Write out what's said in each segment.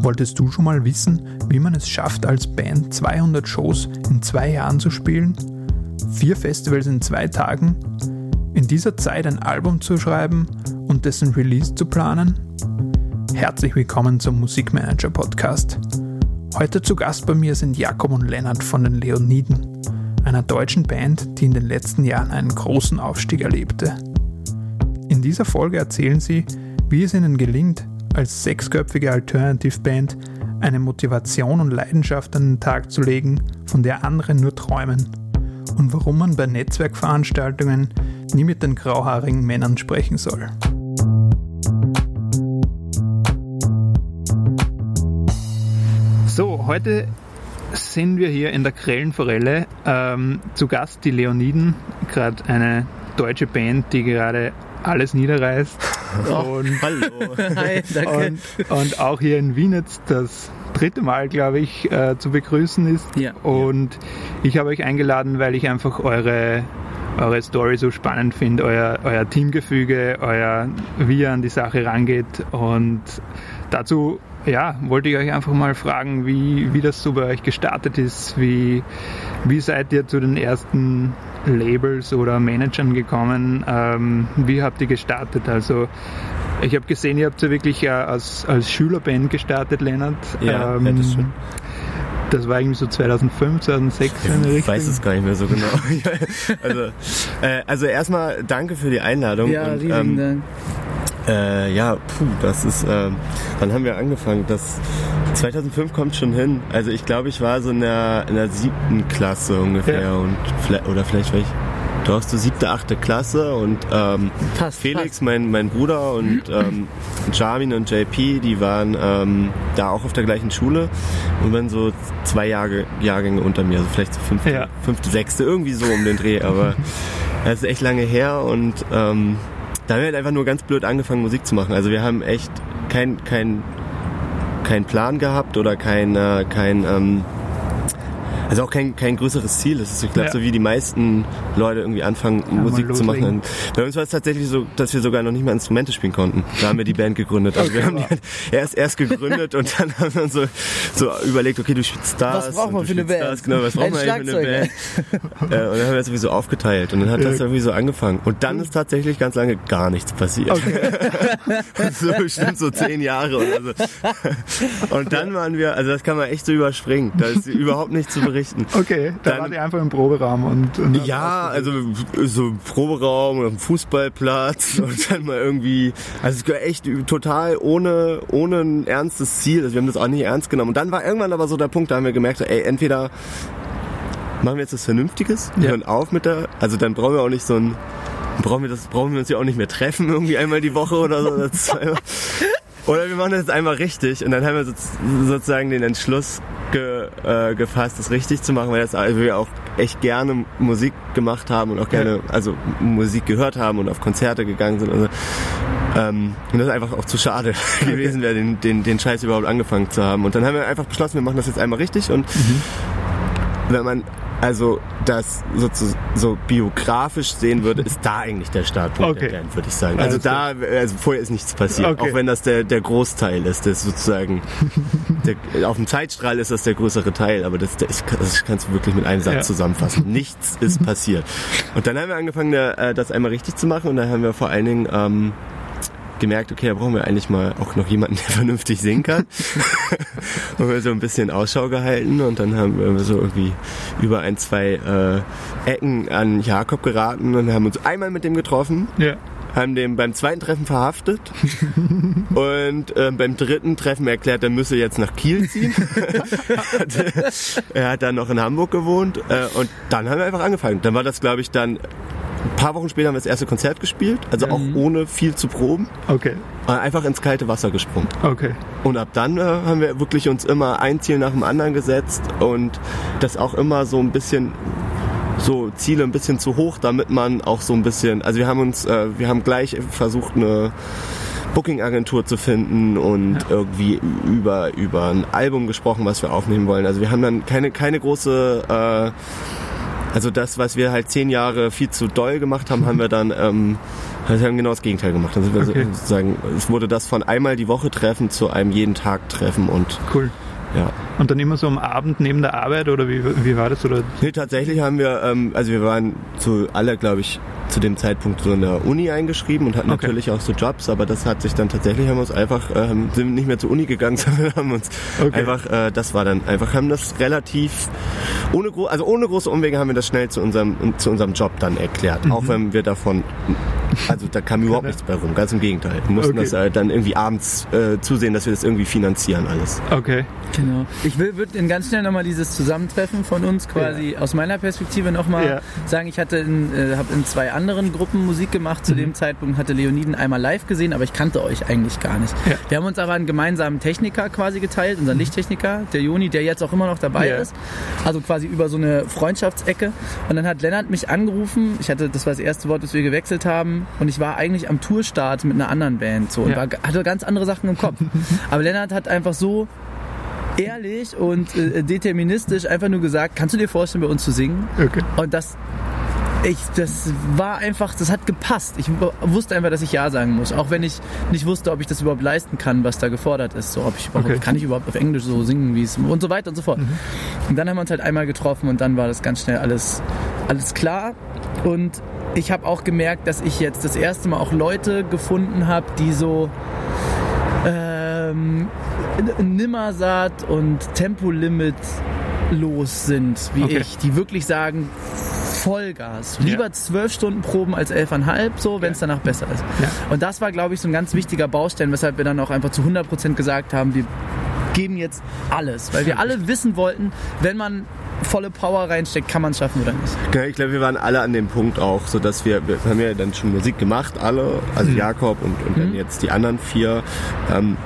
Wolltest du schon mal wissen, wie man es schafft, als Band 200 Shows in zwei Jahren zu spielen? Vier Festivals in zwei Tagen? In dieser Zeit ein Album zu schreiben und dessen Release zu planen? Herzlich willkommen zum Musikmanager Podcast. Heute zu Gast bei mir sind Jakob und Lennart von den Leoniden, einer deutschen Band, die in den letzten Jahren einen großen Aufstieg erlebte. In dieser Folge erzählen sie, wie es ihnen gelingt, als sechsköpfige Alternative Band eine Motivation und Leidenschaft an den Tag zu legen, von der andere nur träumen. Und warum man bei Netzwerkveranstaltungen nie mit den grauhaarigen Männern sprechen soll. So, heute sind wir hier in der Grellenforelle. Ähm, zu Gast die Leoniden, gerade eine deutsche Band, die gerade alles niederreißt. Oh, und, hallo. Hi, danke. Und, und, auch hier in Wien jetzt das dritte Mal, glaube ich, äh, zu begrüßen ist. Ja. Und ja. ich habe euch eingeladen, weil ich einfach eure eure Story so spannend finde, euer, euer Teamgefüge, euer, wie ihr an die Sache rangeht. Und dazu ja, wollte ich euch einfach mal fragen, wie, wie das so bei euch gestartet ist. Wie, wie seid ihr zu den ersten Labels oder Managern gekommen? Ähm, wie habt ihr gestartet? Also ich habe gesehen, ihr habt ja wirklich äh, als, als Schülerband gestartet, Lennart. Ja, ähm, ja das schon. Das war irgendwie so 2005, 2006 ich weiß es gar nicht mehr so genau. also, äh, also erstmal danke für die Einladung. Ja, und, ähm, Dank. Äh, ja, puh, das ist, äh, wann haben wir angefangen? Das 2005 kommt schon hin. Also ich glaube, ich war so in der, in der siebten Klasse ungefähr ja. und oder vielleicht war ich Du hast du siebte, achte Klasse und ähm, passt, Felix, passt. Mein, mein Bruder und ähm, Jarmin und JP, die waren ähm, da auch auf der gleichen Schule und waren so zwei Jahre, Jahrgänge unter mir, also vielleicht so fünfte, ja. fünfte, sechste, irgendwie so um den Dreh, aber das ist echt lange her und ähm, da haben wir halt einfach nur ganz blöd angefangen Musik zu machen. Also wir haben echt kein, kein, kein Plan gehabt oder kein, äh, kein ähm, also auch kein, kein größeres Ziel. Das ist, ich glaube, ja. so wie die meisten Leute irgendwie anfangen, ja, Musik zu machen. Bei uns war es tatsächlich so, dass wir sogar noch nicht mal Instrumente spielen konnten. Da haben wir die Band gegründet. Also okay, wir haben die halt erst, erst gegründet und dann haben wir uns so, so überlegt, okay, du spielst das. Was braucht man für eine Band? Das, genau, was braucht man für eine Band? äh, und dann haben wir das irgendwie so aufgeteilt und dann hat das irgendwie so angefangen. Und dann ist tatsächlich ganz lange gar nichts passiert. Okay. so bestimmt so zehn Jahre oder so. Und dann waren wir, also das kann man echt so überspringen. Da ist überhaupt nichts zu berichten berichten. Okay, da dann, wart ihr einfach im Proberaum und. und ja, also so Proberaum oder Fußballplatz und dann mal irgendwie, also es war echt total ohne, ohne ein ernstes Ziel. Also wir haben das auch nicht ernst genommen. Und dann war irgendwann aber so der Punkt, da haben wir gemerkt, ey, entweder machen wir jetzt was Vernünftiges, ja. hören auf mit der, also dann brauchen wir auch nicht so ein, brauchen wir das, brauchen wir uns ja auch nicht mehr treffen, irgendwie einmal die Woche oder so. Oder, oder wir machen das jetzt einmal richtig und dann haben wir sozusagen den Entschluss ge, äh, gefasst, das richtig zu machen, weil das, also wir auch echt gerne Musik gemacht haben und auch gerne also Musik gehört haben und auf Konzerte gegangen sind. Also, ähm, und das ist einfach auch zu schade gewesen wäre, den, den, den Scheiß überhaupt angefangen zu haben. Und dann haben wir einfach beschlossen, wir machen das jetzt einmal richtig und mhm. wenn man also das so, so biografisch sehen würde, ist da eigentlich der Startpunkt okay. der Band, würde ich sagen. Also da, also vorher ist nichts passiert, okay. auch wenn das der, der Großteil ist, das sozusagen, der, auf dem Zeitstrahl ist das der größere Teil, aber das, das, das kannst du wirklich mit einem Satz ja. zusammenfassen. Nichts ist passiert. Und dann haben wir angefangen, äh, das einmal richtig zu machen und dann haben wir vor allen Dingen ähm, gemerkt, okay, da brauchen wir eigentlich mal auch noch jemanden, der vernünftig singen kann. und wir so ein bisschen Ausschau gehalten und dann haben wir so irgendwie über ein, zwei äh, Ecken an Jakob geraten und haben uns einmal mit dem getroffen. Ja haben den beim zweiten Treffen verhaftet und äh, beim dritten Treffen erklärt, er müsse jetzt nach Kiel ziehen. er hat dann noch in Hamburg gewohnt äh, und dann haben wir einfach angefangen. Dann war das, glaube ich, dann ein paar Wochen später haben wir das erste Konzert gespielt, also mhm. auch ohne viel zu proben. Okay. Einfach ins kalte Wasser gesprungen. Okay. Und ab dann äh, haben wir wirklich uns immer ein Ziel nach dem anderen gesetzt und das auch immer so ein bisschen so Ziele ein bisschen zu hoch, damit man auch so ein bisschen, also wir haben uns, äh, wir haben gleich versucht eine Booking-Agentur zu finden und ja. irgendwie über, über ein Album gesprochen, was wir aufnehmen wollen. Also wir haben dann keine, keine große äh, Also das, was wir halt zehn Jahre viel zu doll gemacht haben, haben wir dann ähm, wir haben genau das Gegenteil gemacht. Also wir Okay. sozusagen, es wurde das von einmal die Woche treffen zu einem jeden Tag treffen und Cool. ja. Und dann immer so am Abend neben der Arbeit oder wie, wie war das? Oder? Nee, tatsächlich haben wir, ähm, also wir waren zu alle, glaube ich, zu dem Zeitpunkt so in der Uni eingeschrieben und hatten Okay. natürlich auch so Jobs, aber das hat sich dann tatsächlich, haben wir uns einfach, ähm, sind nicht mehr zur Uni gegangen, sondern haben uns Okay. einfach, äh, das war dann einfach, haben das relativ, ohne, also ohne große Umwege haben wir das schnell zu unserem, zu unserem Job dann erklärt. Mhm. Auch wenn wir davon, also da kam überhaupt nichts bei rum, ganz im Gegenteil. Wir mussten Okay. das äh, dann irgendwie abends äh, zusehen, dass wir das irgendwie finanzieren alles. Okay. Genau. Ich will würde ganz schnell nochmal dieses Zusammentreffen von uns quasi aus meiner Perspektive nochmal Ja. sagen. Ich hatte in, äh, habe in zwei anderen Gruppen Musik gemacht zu dem Zeitpunkt, hatte Leoniden einmal live gesehen, aber ich kannte euch eigentlich gar nicht. Ja. Wir haben uns aber einen gemeinsamen Techniker quasi geteilt, unseren Lichttechniker, der Joni, der jetzt auch immer noch dabei Ja. ist. Also quasi über so eine Freundschaftsecke. Und dann hat Lennart mich angerufen. Ich hatte, das war das erste Wort, das wir gewechselt haben. Und ich war eigentlich am Tourstart mit einer anderen Band so und Ja. war, hatte ganz andere Sachen im Kopf. aber Lennart hat einfach so ehrlich und äh, deterministisch einfach nur gesagt, kannst du dir vorstellen, bei uns zu singen? Okay. Und das, ich, das war einfach, das hat gepasst. Ich wusste einfach, dass ich Ja sagen muss, auch wenn ich nicht wusste, ob ich das überhaupt leisten kann, was da gefordert ist. So, ob ich überhaupt, Okay. kann ich überhaupt auf Englisch so singen, wie es und so weiter und so fort. Und dann haben wir uns halt einmal getroffen und dann war das ganz schnell alles, alles klar. Und ich habe auch gemerkt, dass ich jetzt das erste Mal auch Leute gefunden habe, die so ähm, Nimmersaat und Tempolimit los sind, wie Okay. ich, die wirklich sagen, Vollgas. Ja. Lieber zwölf Stunden proben als elfeinhalb, so, wenn es danach besser ist. Ja. Und das war, glaube ich, so ein ganz wichtiger Baustein, weshalb wir dann auch einfach zu 100% gesagt haben, wir geben jetzt alles. Weil wir alle wissen wollten, wenn man volle Power reinsteckt, kann man es schaffen oder nicht. Ja, ich glaube, wir waren alle an dem Punkt auch, so dass wir, wir haben ja dann schon Musik gemacht, alle, also Jakob und, und dann jetzt die anderen vier. Ähm,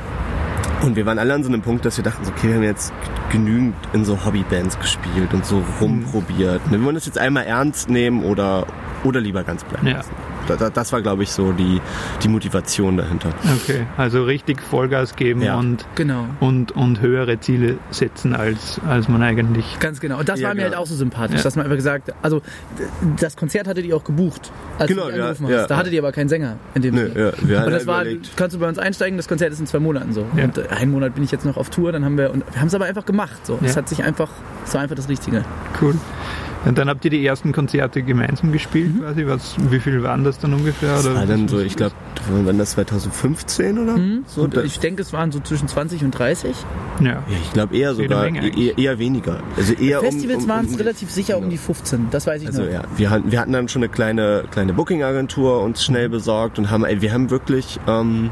und wir waren alle an so einem Punkt, dass wir dachten, so, okay, wir haben jetzt genügend in so Hobbybands gespielt und so rumprobiert. Ne, Wir wollen das jetzt einmal ernst nehmen oder, oder lieber ganz bleiben Ja. lassen. Da, da, das war, glaube ich, so die, die Motivation dahinter. Okay. Also richtig Vollgas geben Ja. und, Genau. und, und höhere Ziele setzen, als, als man eigentlich. Ganz genau. Und das Ja, war mir genau. halt auch so sympathisch, Ja. dass man einfach gesagt hat, also das Konzert hattet ihr auch gebucht, als Genau, du angerufen ja, hast. Da ja. hattet ihr aber keinen Sänger in dem Nö, Und das war, überlegt. kannst du bei uns einsteigen, das Konzert ist in zwei Monaten so. Ja. Und einen Monat bin ich jetzt noch auf Tour, dann haben wir, und wir haben es aber einfach gemacht. So. Es hat sich einfach, es war einfach das Richtige. Cool. Und dann habt ihr die ersten Konzerte gemeinsam gespielt, quasi. Was, wie viel waren das dann ungefähr? Das war dann so, ich glaube, wann das 2015 oder so? Und ich denke, es waren so zwischen 20 und 30. Ja. Ja, ich glaube eher sogar, Menge eigentlich. eher, eher weniger. Also eher um- Festivals um, waren um, es relativ sicher um die 15, das weiß ich Also noch. ja, wir hatten, wir hatten dann schon eine kleine, kleine Booking-Agentur uns schnell besorgt und haben, ey, wir haben wirklich, ähm,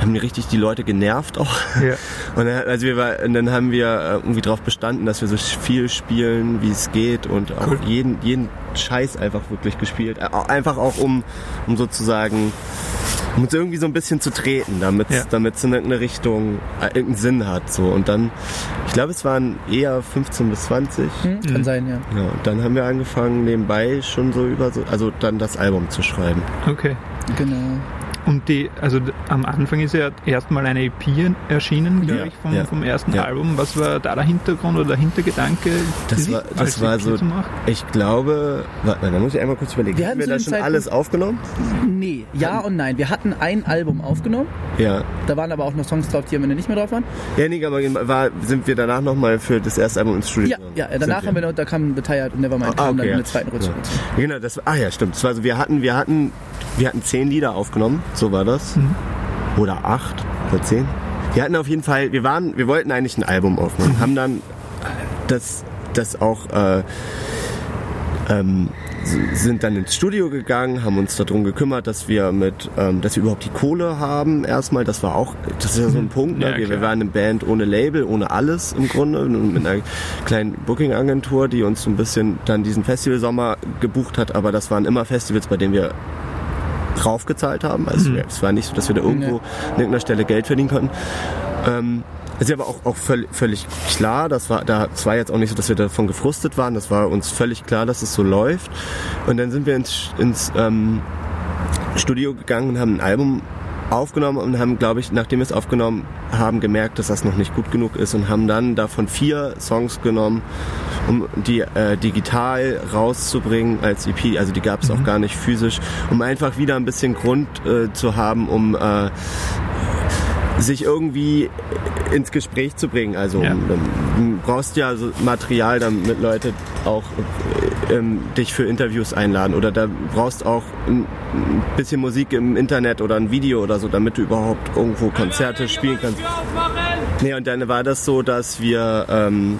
haben richtig die Leute genervt auch. Ja. Und dann, also wir war, und dann haben wir äh, irgendwie darauf bestanden, dass wir so viel spielen, wie es geht und auch Cool. jeden, jeden Scheiß einfach wirklich gespielt. Äh, Einfach auch um, um sozusagen, um uns irgendwie so ein bisschen zu treten, damit Ja. es in irgendeine Richtung äh, irgendeinen Sinn hat. So. Und dann, ich glaube, es waren eher 15 bis 20. Hm? Kann Mhm. sein, ja. Ja, und dann haben wir angefangen, nebenbei schon so über so, also dann das Album zu schreiben. Okay. Genau. Und die, also am Anfang ist ja erstmal eine EP erschienen, glaube Ja, ich, vom, ja, vom ersten ja. Album. Was war da der Hintergrund oder der Hintergedanke? Das war, das war so, zu machen? ich glaube, warte, da muss ich einmal kurz überlegen. Wir Haben hatten wir da schon Zeitpunkt- alles aufgenommen? Nee, ja und nein. Wir hatten ein Album aufgenommen, Ja. da waren aber auch noch Songs drauf, die am Ende nicht mehr drauf waren. Ja, nee, aber war, sind wir danach nochmal für das erste Album ins Studio Ja, gegangen? ja, danach haben wir noch, da kam The Tired und Nevermind, Ah, okay, dann ja. in der zweiten Rutsche. Ja. Genau, das, ah ja, stimmt. Das war so, wir hatten, wir hatten, wir hatten zehn Lieder aufgenommen, so war das. Mhm. Oder acht oder zehn. Wir hatten auf jeden Fall, wir waren, wir wollten eigentlich ein Album aufnehmen, haben dann das, das auch, äh, ähm, sind dann ins Studio gegangen, haben uns darum gekümmert, dass wir mit, ähm, dass wir überhaupt die Kohle haben erstmal. Das war auch, das ist ja so ein Punkt. Ne? Ja, wir, wir waren eine Band ohne Label, ohne alles im Grunde, mit einer kleinen Booking-Agentur, die uns so ein bisschen dann diesen Festivalsommer gebucht hat. Aber das waren immer Festivals, bei denen wir raufgezahlt haben. Also Mhm. es war nicht so, dass wir da irgendwo Nee. an irgendeiner Stelle Geld verdienen konnten. Ähm, es ist aber auch, auch völlig, völlig klar, das war, da, es war jetzt auch nicht so, dass wir davon gefrustet waren, das war uns völlig klar, dass es so läuft. Und dann sind wir ins, ins ähm, Studio gegangen und haben ein Album aufgenommen und haben, glaube ich, nachdem wir es aufgenommen haben, gemerkt, dass das noch nicht gut genug ist und haben dann davon vier Songs genommen, um die äh, digital rauszubringen als EP. Also die gab es auch gar nicht physisch, um einfach wieder ein bisschen Grund äh, zu haben, um äh, sich irgendwie ins Gespräch zu bringen. Also Ja. du brauchst ja so Material, damit Leute auch äh, ähm, dich für Interviews einladen oder da brauchst auch ein, bisschen Musik im Internet oder ein Video oder so, damit du überhaupt irgendwo Konzerte spielen kannst. Nee, und dann war das so, dass wir ähm,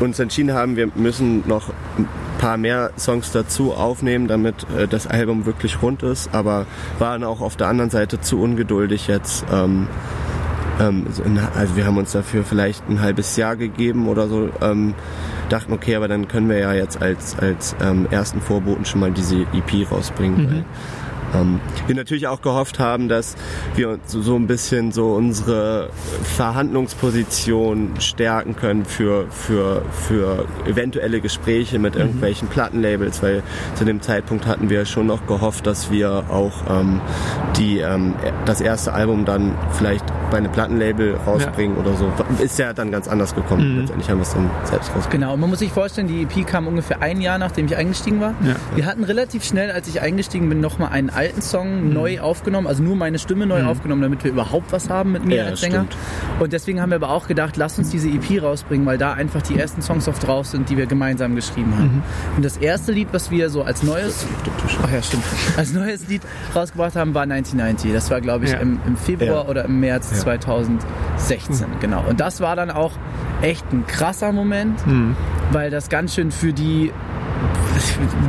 uns entschieden haben, wir müssen noch paar mehr Songs dazu aufnehmen, damit äh, das Album wirklich rund ist, aber waren auch auf der anderen Seite zu ungeduldig jetzt. Ähm, ähm, also wir haben uns dafür vielleicht ein halbes Jahr gegeben oder so. Ähm, dachten, okay, aber dann können wir ja jetzt als, als ähm, ersten Vorboten schon mal diese EP rausbringen. Weil, ähm, wir natürlich auch gehofft haben, dass wir uns so, so ein bisschen so unsere Verhandlungsposition stärken können für, für, für eventuelle Gespräche mit irgendwelchen Plattenlabels, weil zu dem Zeitpunkt hatten wir schon noch gehofft, dass wir auch ähm, die, ähm, das erste Album dann vielleicht bei einem Plattenlabel rausbringen oder so. Ist ja dann ganz anders gekommen. Letztendlich haben wir es dann selbst rausgebracht. Genau, und man muss sich vorstellen, die EP kam ungefähr ein Jahr, nachdem ich eingestiegen war. Ja. Wir hatten relativ schnell, als ich eingestiegen bin, nochmal einen alten Song neu aufgenommen, also nur meine Stimme neu aufgenommen, damit wir überhaupt was haben mit mir Ja, als Sänger. stimmt. Und deswegen haben wir aber auch gedacht, lass uns diese EP rausbringen, weil da einfach die ersten Songs auf drauf sind, die wir gemeinsam geschrieben haben. Und das erste Lied, was wir so als neues, ach ja, stimmt, als neues Lied rausgebracht haben, war 1990. Das war, glaube ich, Ja. im, im Februar Ja. oder im März 2016, genau. Und das war dann auch echt ein krasser Moment, weil das ganz schön für die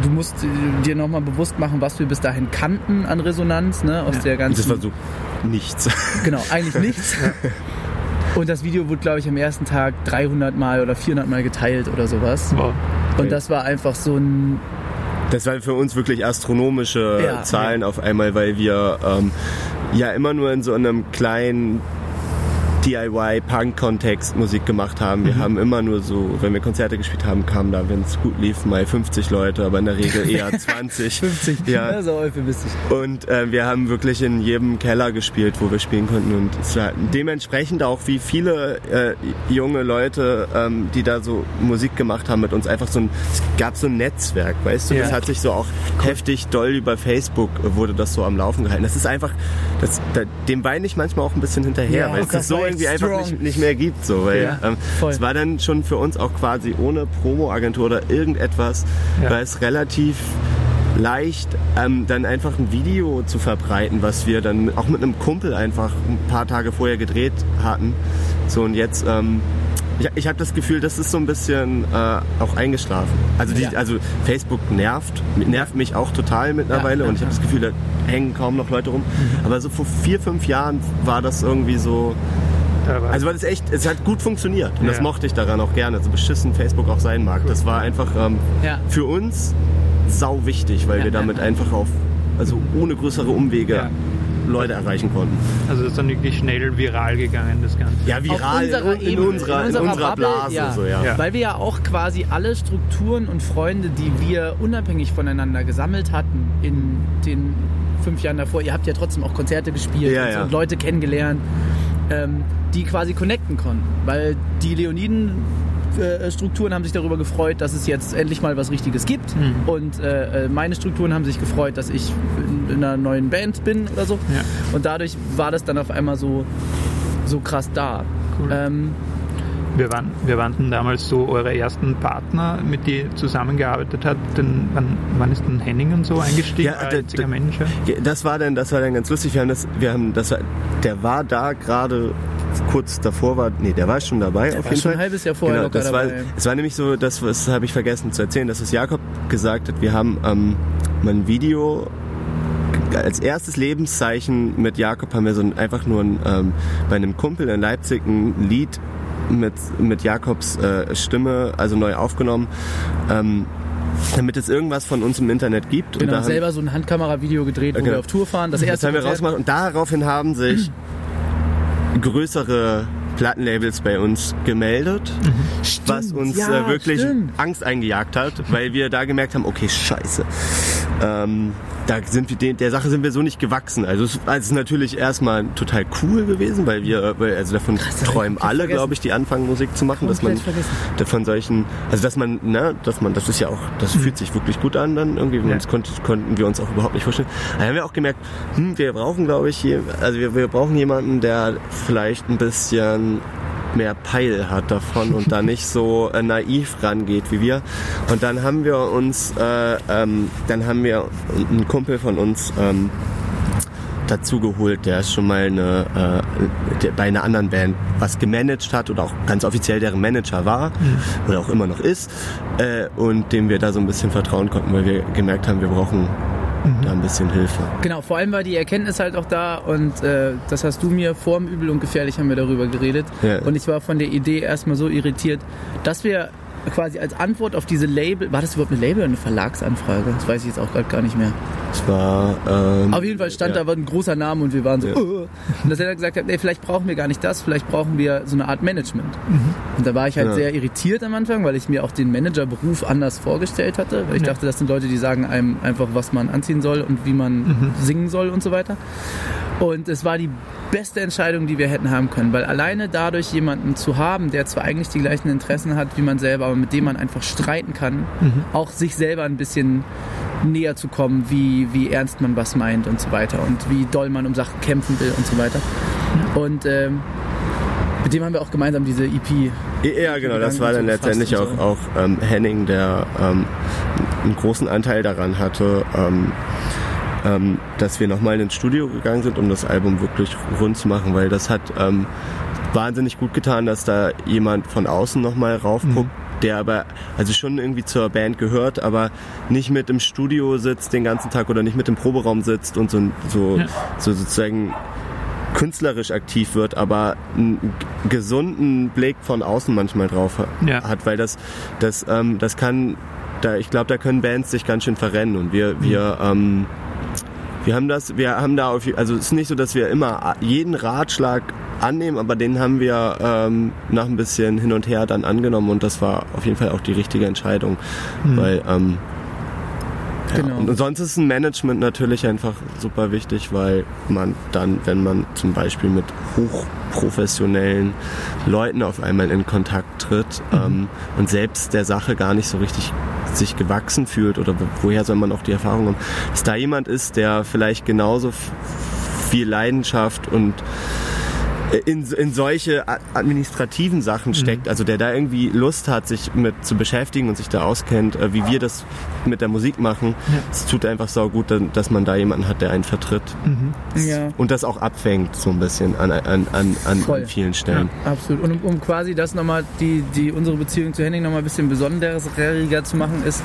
du musst dir nochmal bewusst machen, was wir bis dahin kannten an Resonanz, ne, aus der ganzen Das war so nichts. Genau, eigentlich nichts. Und das Video wurde, glaube ich, am ersten Tag 300 Mal oder 400 Mal geteilt oder sowas. Wow. Und das war einfach so ein. Das waren für uns wirklich astronomische Ja. Zahlen auf einmal, weil wir ähm, ja immer nur in so einem kleinen DIY-Punk-Kontext Musik gemacht haben. Mhm. Wir haben immer nur so, wenn wir Konzerte gespielt haben, kamen da, wenn es gut lief, mal 50 Leute, aber in der Regel eher 20. 50. Ja. Ne, so euphemistisch. Und äh, wir haben wirklich in jedem Keller gespielt, wo wir spielen konnten. Und es war dementsprechend auch, wie viele äh, junge Leute, ähm, die da so Musik gemacht haben mit uns, einfach so ein, es gab so ein Netzwerk, weißt du? Ja. Das hat sich so auch heftig doll über Facebook wurde das so am Laufen gehalten. Das ist einfach, das, da, dem weine ich manchmal auch ein bisschen hinterher, Ja, weil es das das so irgendwie echt einfach strong. nicht, nicht mehr gibt. So, weil Ja, ähm, es war dann schon für uns auch quasi ohne Promo-Agentur oder irgendetwas, Ja. war es relativ leicht, ähm, dann einfach ein Video zu verbreiten, was wir dann auch mit einem Kumpel einfach ein paar Tage vorher gedreht hatten. So und jetzt, ähm, ich, ich habe das Gefühl, das ist so ein bisschen äh, auch eingeschlafen. Also, die, Ja. also Facebook nervt, nervt mich auch total mittlerweile Ja, und ich habe das Gefühl, da hängen kaum noch Leute rum. Aber so vor vier, fünf Jahren war das irgendwie so, War also war das echt, es hat gut funktioniert und das Ja. mochte ich daran auch gerne, so beschissen Facebook auch sein mag. Das war einfach ähm, Ja. für uns sau wichtig, weil Ja, wir damit einfach auf, also ohne größere Umwege Ja. Leute erreichen konnten. Also das ist dann wirklich schnell viral gegangen, das Ganze. Ja, viral unserer in, in, unserer, in unserer Bubble, Blase. ja. So, ja. Ja. Weil wir ja auch quasi alle Strukturen und Freunde, die wir unabhängig voneinander gesammelt hatten in den fünf Jahren davor, ihr habt ja trotzdem auch Konzerte gespielt Ja, und, so ja. und Leute kennengelernt, ähm, die quasi connecten konnten. Weil die Leoniden äh, Strukturen haben sich darüber gefreut, dass es jetzt endlich mal was Richtiges gibt. Mhm. Und äh, äh, meine Strukturen haben sich gefreut, dass ich in, in einer neuen Band bin oder so. Ja. Und dadurch war das dann auf einmal so, so krass da. Cool. Ähm, Wir waren, wir waren denn damals so eure ersten Partner, mit die ihr zusammengearbeitet habt. Denn wann, wann ist denn Henning und so eingestiegen? Ja, der- einziger der- Manager? Das war dann, das war dann ganz lustig. Wir haben das, wir haben das, war, der war da gerade kurz davor war, nee, der war schon dabei auf war jeden schon Fall. ein halbes Jahr vorher Genau, das war, dabei. es war nämlich so, das, das habe ich vergessen zu erzählen, dass es Jakob gesagt hat. Wir haben ähm, mal ein Video als erstes Lebenszeichen mit Jakob haben wir so ein, einfach nur ein, ähm, bei einem Kumpel in Leipzig ein Lied mit, mit Jakobs äh, Stimme, also neu aufgenommen, ähm, damit es irgendwas von uns im Internet gibt. Genau, da haben- selber so ein Handkamera-Video gedreht, wo wir auf Tour fahren. Das das erste haben wir rausgemacht und daraufhin haben sich größere Plattenlabels bei uns gemeldet, was uns ja, äh, wirklich stimmt. Angst eingejagt hat, weil wir da gemerkt haben, okay, scheiße. Ähm, da sind wir den, der Sache sind wir so nicht gewachsen. Also es, also es ist natürlich erstmal total cool gewesen, weil wir, also davon Krass, träumen komplett alle, glaube ich, die anfangen Musik zu machen, dass man Komplett vergessen. von solchen, also dass man, ne, dass man, das ist ja auch, das fühlt sich wirklich gut an dann irgendwie. Ja. Das konnte, konnten wir uns auch überhaupt nicht vorstellen. Da haben wir auch gemerkt, hm, wir brauchen, glaube ich, hier, also wir, wir brauchen jemanden, der vielleicht ein bisschen mehr Peil hat davon und da nicht so äh, naiv rangeht wie wir. Und dann haben wir uns, äh, ähm, dann haben wir einen Kumpel von uns ähm, dazu geholt, der schon mal eine, äh, der bei einer anderen Band was gemanagt hat oder auch ganz offiziell deren Manager war oder auch immer noch ist äh, und dem wir da so ein bisschen vertrauen konnten, weil wir gemerkt haben, wir brauchen da ein bisschen Hilfe. Genau, vor allem war die Erkenntnis halt auch da und äh, das hast du mir vor dem Übel und Gefährlich haben wir darüber geredet. Ja. Und ich war von der Idee erstmal so irritiert, dass wir quasi als Antwort auf diese Label, war das überhaupt eine Label oder eine Verlagsanfrage? Das weiß ich jetzt auch gerade gar nicht mehr. Es war ähm, Auf jeden Fall stand ja. da ein großer Name und wir waren so, Ja. "Uh." und dass er dann gesagt hat, nee, vielleicht brauchen wir gar nicht das, vielleicht brauchen wir so eine Art Management. Mhm. Und da war ich halt Ja. sehr irritiert am Anfang, weil ich mir auch den Managerberuf anders vorgestellt hatte, weil ich dachte, das sind Leute, die sagen einem einfach, was man anziehen soll und wie man Mhm. singen soll und so weiter. Und es war die beste Entscheidung, die wir hätten haben können, weil alleine dadurch jemanden zu haben, der zwar eigentlich die gleichen Interessen hat wie man selber, aber mit dem man einfach streiten kann, Mhm. auch sich selber ein bisschen näher zu kommen, wie, wie ernst man was meint und so weiter und wie doll man um Sachen kämpfen will und so weiter. Und ähm, mit dem haben wir auch gemeinsam diese EP. Ja, genau, das war dann so letztendlich auch, gefasst auch ähm, Henning, der ähm, einen großen Anteil daran hatte, ähm, ähm, dass wir nochmal ins Studio gegangen sind, um das Album wirklich rund zu machen, weil das hat ähm, wahnsinnig gut getan, dass da jemand von außen nochmal raufguckt, der aber also schon irgendwie zur Band gehört, aber nicht mit im Studio sitzt den ganzen Tag oder nicht mit im Proberaum sitzt und so, so, Ja. so sozusagen künstlerisch aktiv wird, aber einen gesunden Blick von außen manchmal drauf Ja. hat, weil das, das, ähm, das kann, da, ich glaube, da können Bands sich ganz schön verrennen und wir, wir, ähm, wir haben das, wir haben da auf, also es ist nicht so, dass wir immer jeden Ratschlag annehmen, aber den haben wir ähm, nach ein bisschen hin und her dann angenommen und das war auf jeden Fall auch die richtige Entscheidung, weil ähm, ja, Genau. und sonst ist ein Management natürlich einfach super wichtig, weil man dann, wenn man zum Beispiel mit hochprofessionellen Leuten auf einmal in Kontakt tritt ähm, und selbst der Sache gar nicht so richtig sich gewachsen fühlt oder wo- woher soll man auch die Erfahrung haben, dass da jemand ist, der vielleicht genauso viel Leidenschaft und in, in solche administrativen Sachen steckt, also der da irgendwie Lust hat, sich mit zu beschäftigen und sich da auskennt, äh, wie wir das mit der Musik machen. Ja. Es tut einfach sau gut, dass man da jemanden hat, der einen vertritt Ja. und das auch abfängt so ein bisschen an, an, an, an, Voll. an vielen Stellen. Absolut. Und um, um quasi das nochmal, die, die, unsere Beziehung zu Henning nochmal ein bisschen besonderer zu machen, ist,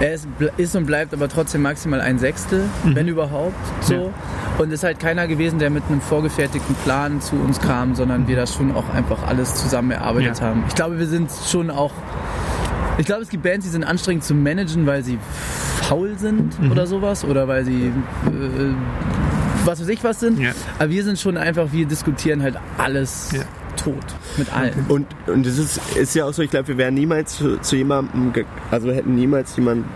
er ist, ist und bleibt aber trotzdem maximal ein Sechstel, wenn überhaupt, so. Und ist halt keiner gewesen, der mit einem vorgefertigten Plan zu uns kam, sondern wir das schon auch einfach alles zusammen erarbeitet Ja. haben. Ich glaube, wir sind schon auch, ich glaube, es gibt Bands, die sind anstrengend zu managen, weil sie faul sind Mhm. oder sowas, oder weil sie, äh, was weiß ich was sind. Ja. Aber wir sind schon einfach, wir diskutieren halt alles Ja. tot. Mit allen. Und, und es ist, ist ja auch so, ich glaube, wir wären niemals zu, zu jemandem, ge- also wir hätten niemals jemand,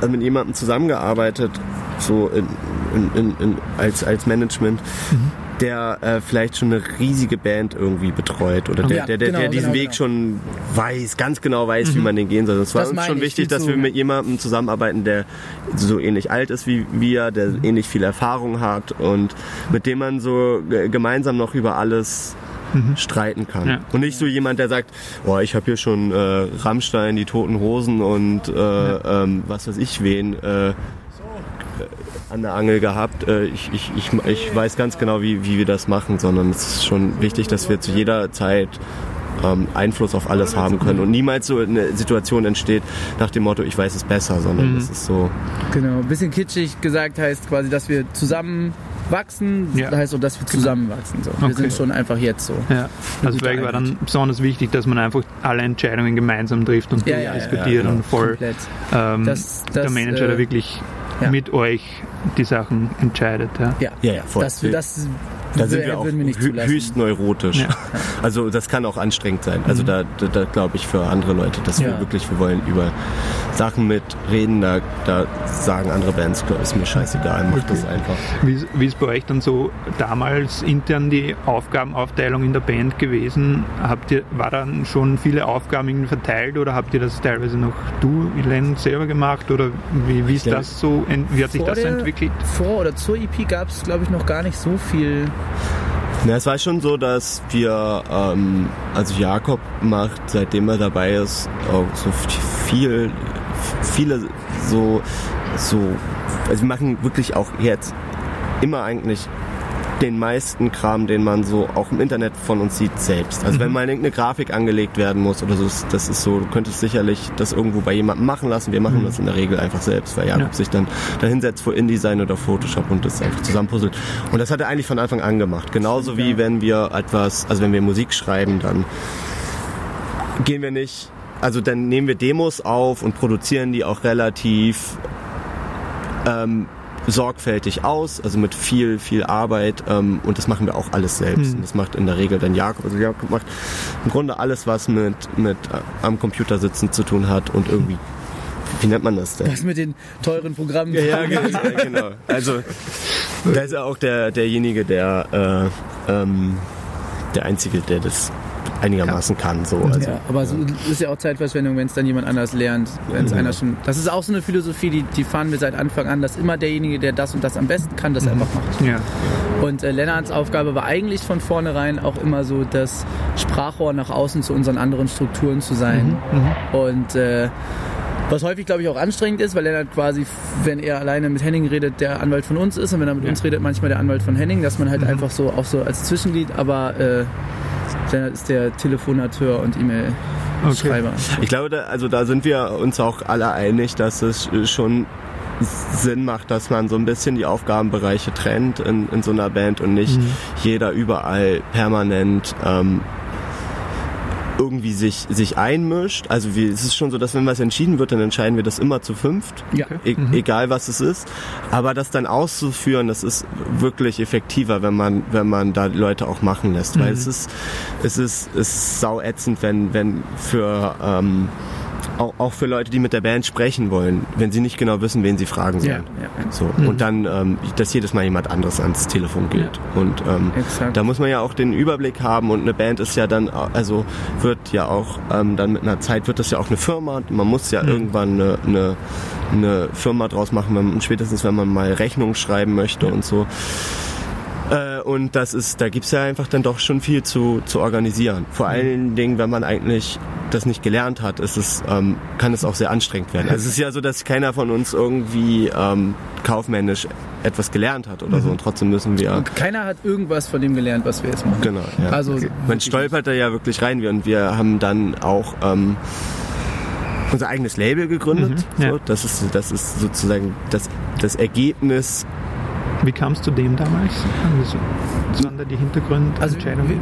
also mit jemandem zusammengearbeitet, so in, in, in, in, als, als Management, der äh, vielleicht schon eine riesige Band irgendwie betreut oder der, Ja, der, der, genau, der diesen genau, Weg genau. schon weiß, ganz genau weiß, wie man den gehen soll. Es war Das uns schon ich, wichtig, dass zu- wir mit jemandem zusammenarbeiten, der so ähnlich alt ist wie wir, der ähnlich viel Erfahrung hat und mit dem man so ge- gemeinsam noch über alles streiten kann. Ja. Und nicht so jemand, der sagt, boah, ich habe hier schon äh, Rammstein, die Toten Hosen und äh, ähm, was weiß ich wen äh, an der Angel gehabt. Äh, ich, ich, ich, ich weiß ganz genau, wie, wie wir das machen, sondern es ist schon wichtig, dass wir zu jeder Zeit ähm, Einfluss auf alles haben können und niemals so eine Situation entsteht nach dem Motto, ich weiß es besser, sondern es ist so, Genau. Ein bisschen kitschig gesagt heißt quasi, dass wir zusammen wachsen, Ja. heißt so, dass wir zusammenwachsen. So. Wir Okay. sind schon einfach jetzt so. Ja, also vielleicht war dann besonders wichtig, dass man einfach alle Entscheidungen gemeinsam trifft und Ja, ja, ja, diskutiert und voll Komplett. ähm, Das- der das, Manager, äh, der wirklich ja. mit euch die Sachen entscheidet. Ja. Ja. ja, ja, voll. Das, das Da sind wir auch wir zulassen. höchst neurotisch. Ja. Also das kann auch anstrengend sein. Also da, da, da glaube ich für andere Leute, dass wir Ja. wirklich, wir wollen über Sachen mit reden, da, da sagen andere Bands, ist mir scheißegal, mach das einfach. Wie, wie ist bei euch dann so damals intern die Aufgabenaufteilung in der Band gewesen? Habt ihr, war dann schon viele Aufgaben verteilt oder habt ihr das teilweise noch du, Len, selber gemacht? Oder wie, wie ist Ja. das so, wie hat sich das so entwickelt? Vor oder zur EP gab es, glaube ich, noch gar nicht so viel. Na, es war schon so, dass wir, ähm, also Jakob macht, seitdem er dabei ist, auch so viel, viele so, so, also wir machen wirklich auch jetzt immer eigentlich den meisten Kram, den man so auch im Internet von uns sieht, selbst. Also wenn mal irgendeine Grafik angelegt werden muss oder so, das ist so, du könntest sicherlich das irgendwo bei jemandem machen lassen. Wir machen das in der Regel einfach selbst, weil Jakob Ja. sich dann da hinsetzt vor InDesign oder Photoshop und das einfach zusammenpuzzelt. Und das hat er eigentlich von Anfang an gemacht. Genauso wie wenn wir etwas, also wenn wir Musik schreiben, dann gehen wir nicht, also dann nehmen wir Demos auf und produzieren die auch relativ ähm, sorgfältig aus, also mit viel, viel Arbeit ähm, und das machen wir auch alles selbst. Hm. Und das macht in der Regel dann Jakob. Also Jakob macht im Grunde alles, was mit, mit äh, am Computer sitzen zu tun hat und irgendwie, wie nennt man das denn? Was mit den teuren Programmen. Ja, ja, ge- ja, genau. Also da ist er auch der, derjenige, der äh, ähm, der Einzige, der das einigermaßen kann. So. Also, Ja, aber so ist ja auch Zeitverschwendung, wenn es dann jemand anders lernt. Wenn es Mhm. einer schon. Das ist auch so eine Philosophie, die, die fahren wir seit Anfang an, dass immer derjenige, der das und das am besten kann, das einfach macht. Ja. Und äh, Lennarts Aufgabe war eigentlich von vornherein auch immer so, das Sprachrohr nach außen zu unseren anderen Strukturen zu sein. Und äh, was häufig, glaube ich, auch anstrengend ist, weil Lennart quasi, wenn er alleine mit Henning redet, der Anwalt von uns ist und wenn er mit Ja. uns redet, manchmal der Anwalt von Henning, dass man halt einfach so auch so als Zwischenglied, aber äh, Lennart ist der Telefonateur und E-Mail-Schreiber. Ich glaube, da, also da sind wir uns auch alle einig, dass es äh, schon Sinn macht, dass man so ein bisschen die Aufgabenbereiche trennt in, in so einer Band und nicht jeder überall permanent ähm, irgendwie sich, sich einmischt. Also wie, es ist schon so, dass wenn was entschieden wird, dann entscheiden wir das immer zu fünft. Ja. E Egal was es ist. Aber das dann auszuführen, das ist wirklich effektiver, wenn man, wenn man da Leute auch machen lässt. Weil es ist, es ist, es ist sau ätzend, wenn, wenn für, ähm, auch, auch für Leute, die mit der Band sprechen wollen, wenn sie nicht genau wissen, wen sie fragen Ja, sollen. ja. So. Und dann, ähm, dass jedes Mal jemand anderes ans Telefon geht. Und ähm, da muss man ja auch den Überblick haben und eine Band ist ja dann, also wird ja auch ähm, dann mit einer Zeit wird das ja auch eine Firma. Man muss ja irgendwann eine, eine, eine Firma draus machen, wenn, spätestens wenn man mal Rechnungen schreiben möchte und so. Äh, und das ist, da gibt's ja einfach dann doch schon viel zu, zu organisieren. Vor allen Dingen, wenn man eigentlich das nicht gelernt hat, ist es, ähm, kann es auch sehr anstrengend werden. Also es ist ja so, dass keiner von uns irgendwie ähm, kaufmännisch etwas gelernt hat oder so und trotzdem müssen wir Und keiner hat irgendwas von dem gelernt, was wir jetzt machen. Genau, ja. Also Man wirklich stolpert da ja wirklich rein. Wir- Und wir haben dann auch ähm, unser eigenes Label gegründet. Mhm, ja. so, das, ist, das ist sozusagen das, das Ergebnis. Wie kamst du dem damals? Was waren da die Hintergründe? Also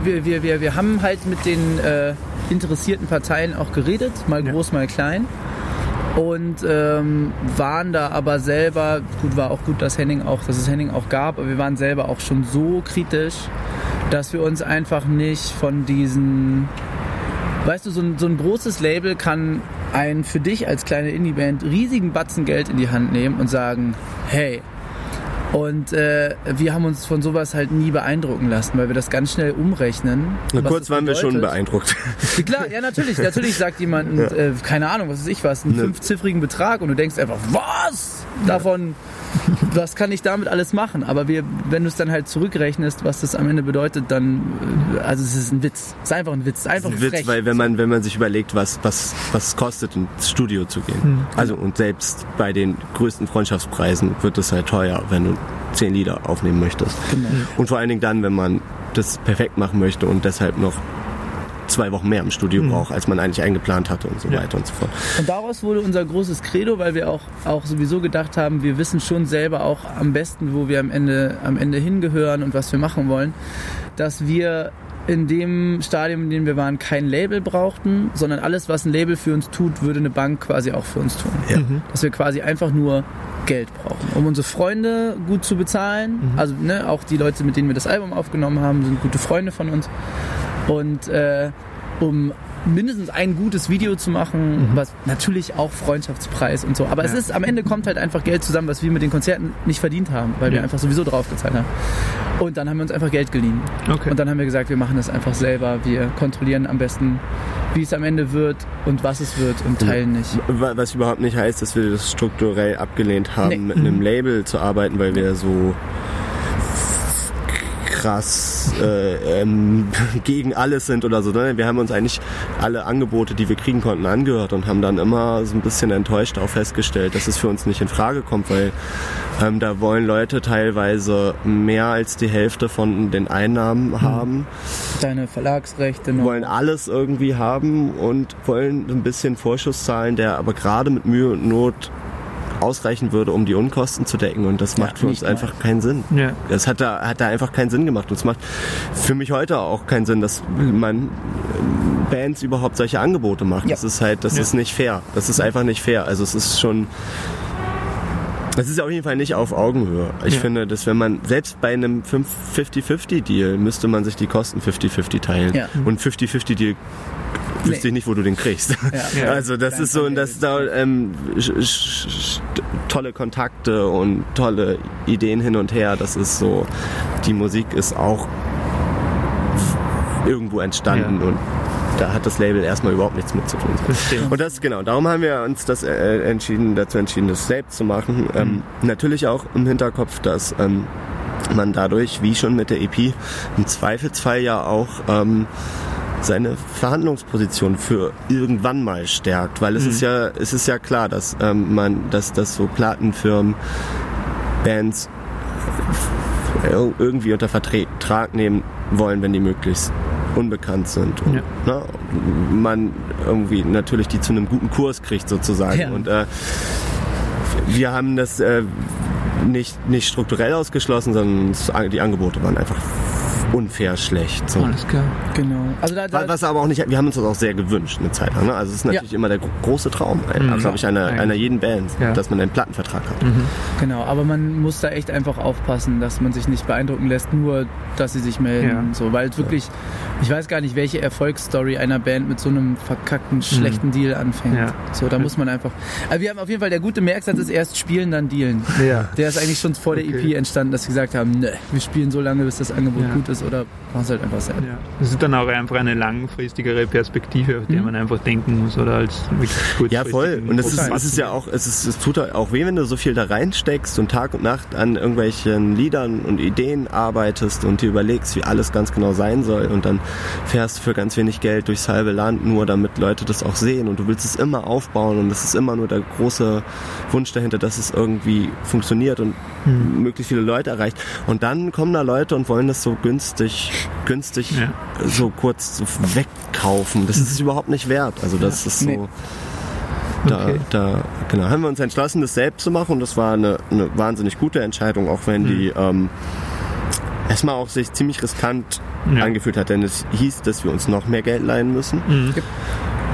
wir, wir, wir, wir haben halt mit den äh, interessierten Parteien auch geredet, mal Ja. groß, mal klein. Und ähm, waren da aber selber, gut, war auch gut, dass Henning auch, dass es Henning auch gab, aber wir waren selber auch schon so kritisch, dass wir uns einfach nicht von diesen, weißt du, so ein, so ein großes Label kann ein für dich als kleine Indie-Band riesigen Batzen Geld in die Hand nehmen und sagen, hey, und äh, wir haben uns von sowas halt nie beeindrucken lassen, weil wir das ganz schnell umrechnen. Na, kurz waren wir schon beeindruckt. Ja, Klar, ja natürlich. Natürlich sagt jemand, äh, keine Ahnung, was weiß ich was, einen Ne. fünfziffrigen Betrag und du denkst einfach, was? Davon, was kann ich damit alles machen? Aber wir, wenn du es dann halt zurückrechnest, was das am Ende bedeutet, dann, äh, also es ist ein Witz. Es ist einfach ein Witz. Es ist einfach Das ist ein frech. Witz, weil wenn man, wenn man sich überlegt, was, was, was es kostet, ins Studio zu gehen. Also und selbst bei den größten Freundschaftspreisen wird es halt teuer, wenn du zehn Lieder aufnehmen möchtest. Genau. Und vor allen Dingen dann, wenn man das perfekt machen möchte und deshalb noch zwei Wochen mehr im Studio braucht, als man eigentlich eingeplant hatte und so Ja. weiter und so fort. Und daraus wurde unser großes Credo, weil wir auch, auch sowieso gedacht haben, wir wissen schon selber auch am besten, wo wir am Ende, am Ende hingehören und was wir machen wollen, dass wir in dem Stadium, in dem wir waren, kein Label brauchten, sondern alles, was ein Label für uns tut, würde eine Bank quasi auch für uns tun. Ja. Dass wir quasi einfach nur Geld brauchen, um unsere Freunde gut zu bezahlen. Also ne, auch die Leute, mit denen wir das Album aufgenommen haben, sind gute Freunde von uns. Und äh, um mindestens ein gutes Video zu machen, was natürlich auch Freundschaftspreis und so. Aber es Ja. ist am Ende kommt halt einfach Geld zusammen, was wir mit den Konzerten nicht verdient haben, weil wir Ja. einfach sowieso draufgezahlt haben. Und dann haben wir uns einfach Geld geliehen. Okay. Und dann haben wir gesagt, wir machen das einfach selber. Wir kontrollieren am besten, wie es am Ende wird und was es wird und teilen nicht. Wa- Was überhaupt nicht heißt, dass wir das strukturell abgelehnt haben, Nee. mit einem Label zu arbeiten, weil wir so krass äh, ähm, gegen alles sind oder so. Ne? Wir haben uns eigentlich alle Angebote, die wir kriegen konnten, angehört und haben dann immer so ein bisschen enttäuscht auch festgestellt, dass es für uns nicht in Frage kommt, weil ähm, da wollen Leute teilweise mehr als die Hälfte von den Einnahmen haben Deine Verlagsrechte noch. wollen alles irgendwie haben und wollen ein bisschen Vorschuss zahlen, der aber gerade mit Mühe und Not ausreichen würde, um die Unkosten zu decken. Und das Ja, macht für uns einfach keinen Sinn. Ja. Das hat da, hat da einfach keinen Sinn gemacht. Und es macht für mich heute auch keinen Sinn, dass man Bands überhaupt solche Angebote macht. Ja. Das ist halt, das Ja. ist nicht fair. Das ist einfach nicht fair. Also es ist schon. Das ist auf jeden Fall nicht auf Augenhöhe. Ich Ja. finde, dass wenn man, selbst bei einem 50-50-Deal, müsste man sich die Kosten 50-50 teilen. Ja. Und 50-50-Deal wüsste ich nicht, wo du den kriegst. Ja. Also das ist so, und das da ähm, tolle Kontakte und tolle Ideen hin und her. Das ist so, die Musik ist auch irgendwo entstanden Ja. und da hat das Label erstmal überhaupt nichts mit zu tun. Und das genau, darum haben wir uns das äh, entschieden, dazu entschieden, das selbst zu machen. Ähm, natürlich auch im Hinterkopf, dass ähm, man dadurch, wie schon mit der EP, im Zweifelsfall ja auch ähm, seine Verhandlungsposition für irgendwann mal stärkt, weil es ist ja, es ist ja klar, dass ähm, man, dass, dass so Plattenfirmen Bands ir- irgendwie unter Vertrag nehmen wollen, wenn die möglichst unbekannt sind und Ja. ne, man irgendwie natürlich die zu einem guten Kurs kriegt sozusagen Ja. und äh, wir haben das äh, nicht, nicht strukturell ausgeschlossen, sondern die Angebote waren einfach unfair schlecht. So. Alles klar. Genau. Also da, da, Was aber auch nicht, wir haben uns das auch sehr gewünscht eine Zeit lang. Ne? Also es ist natürlich immer der gro- große Traum, Mhm. glaube ich, einer, einer jeden Band, Ja. dass man einen Plattenvertrag hat. Genau, aber man muss da echt einfach aufpassen, dass man sich nicht beeindrucken lässt, nur dass sie sich melden. Ja. So, weil es wirklich, ich weiß gar nicht, welche Erfolgsstory einer Band mit so einem verkackten, schlechten Deal anfängt. Mhm. Ja. So, da muss man einfach. Aber wir haben auf jeden Fall der gute Merksatz ist erst spielen, dann dealen. Ja. Der ist eigentlich schon vor der Okay. EP entstanden, dass sie gesagt haben, ne, wir spielen so lange, bis das Angebot Ja. gut ist oder machen es halt einfach selbst. Ja. Das ist dann auch einfach eine langfristigere Perspektive, auf die Mhm. man einfach denken muss, oder als wirklich Ja, voll. Und es ist, es ist ja auch, es, ist, es tut auch weh, wenn du so viel da reinsteckst und Tag und Nacht an irgendwelchen Liedern und Ideen arbeitest und dir überlegst, wie alles ganz genau sein soll und dann fährst du für ganz wenig Geld durchs halbe Land, nur damit Leute das auch sehen und du willst es immer aufbauen und es ist immer nur der große Wunsch dahinter, dass es irgendwie funktioniert und möglichst viele Leute erreicht. Und dann kommen da Leute und wollen das so günstig, günstig Ja. so kurz wegkaufen. Das ist es überhaupt nicht wert. Also das ist so. Nee. Da, Okay. da genau, haben wir uns entschlossen, das selbst zu machen und das war eine, eine wahnsinnig gute Entscheidung, auch wenn die ähm, erstmal auch sich ziemlich riskant Ja. angefühlt hat, denn es hieß, dass wir uns noch mehr Geld leihen müssen. Mhm.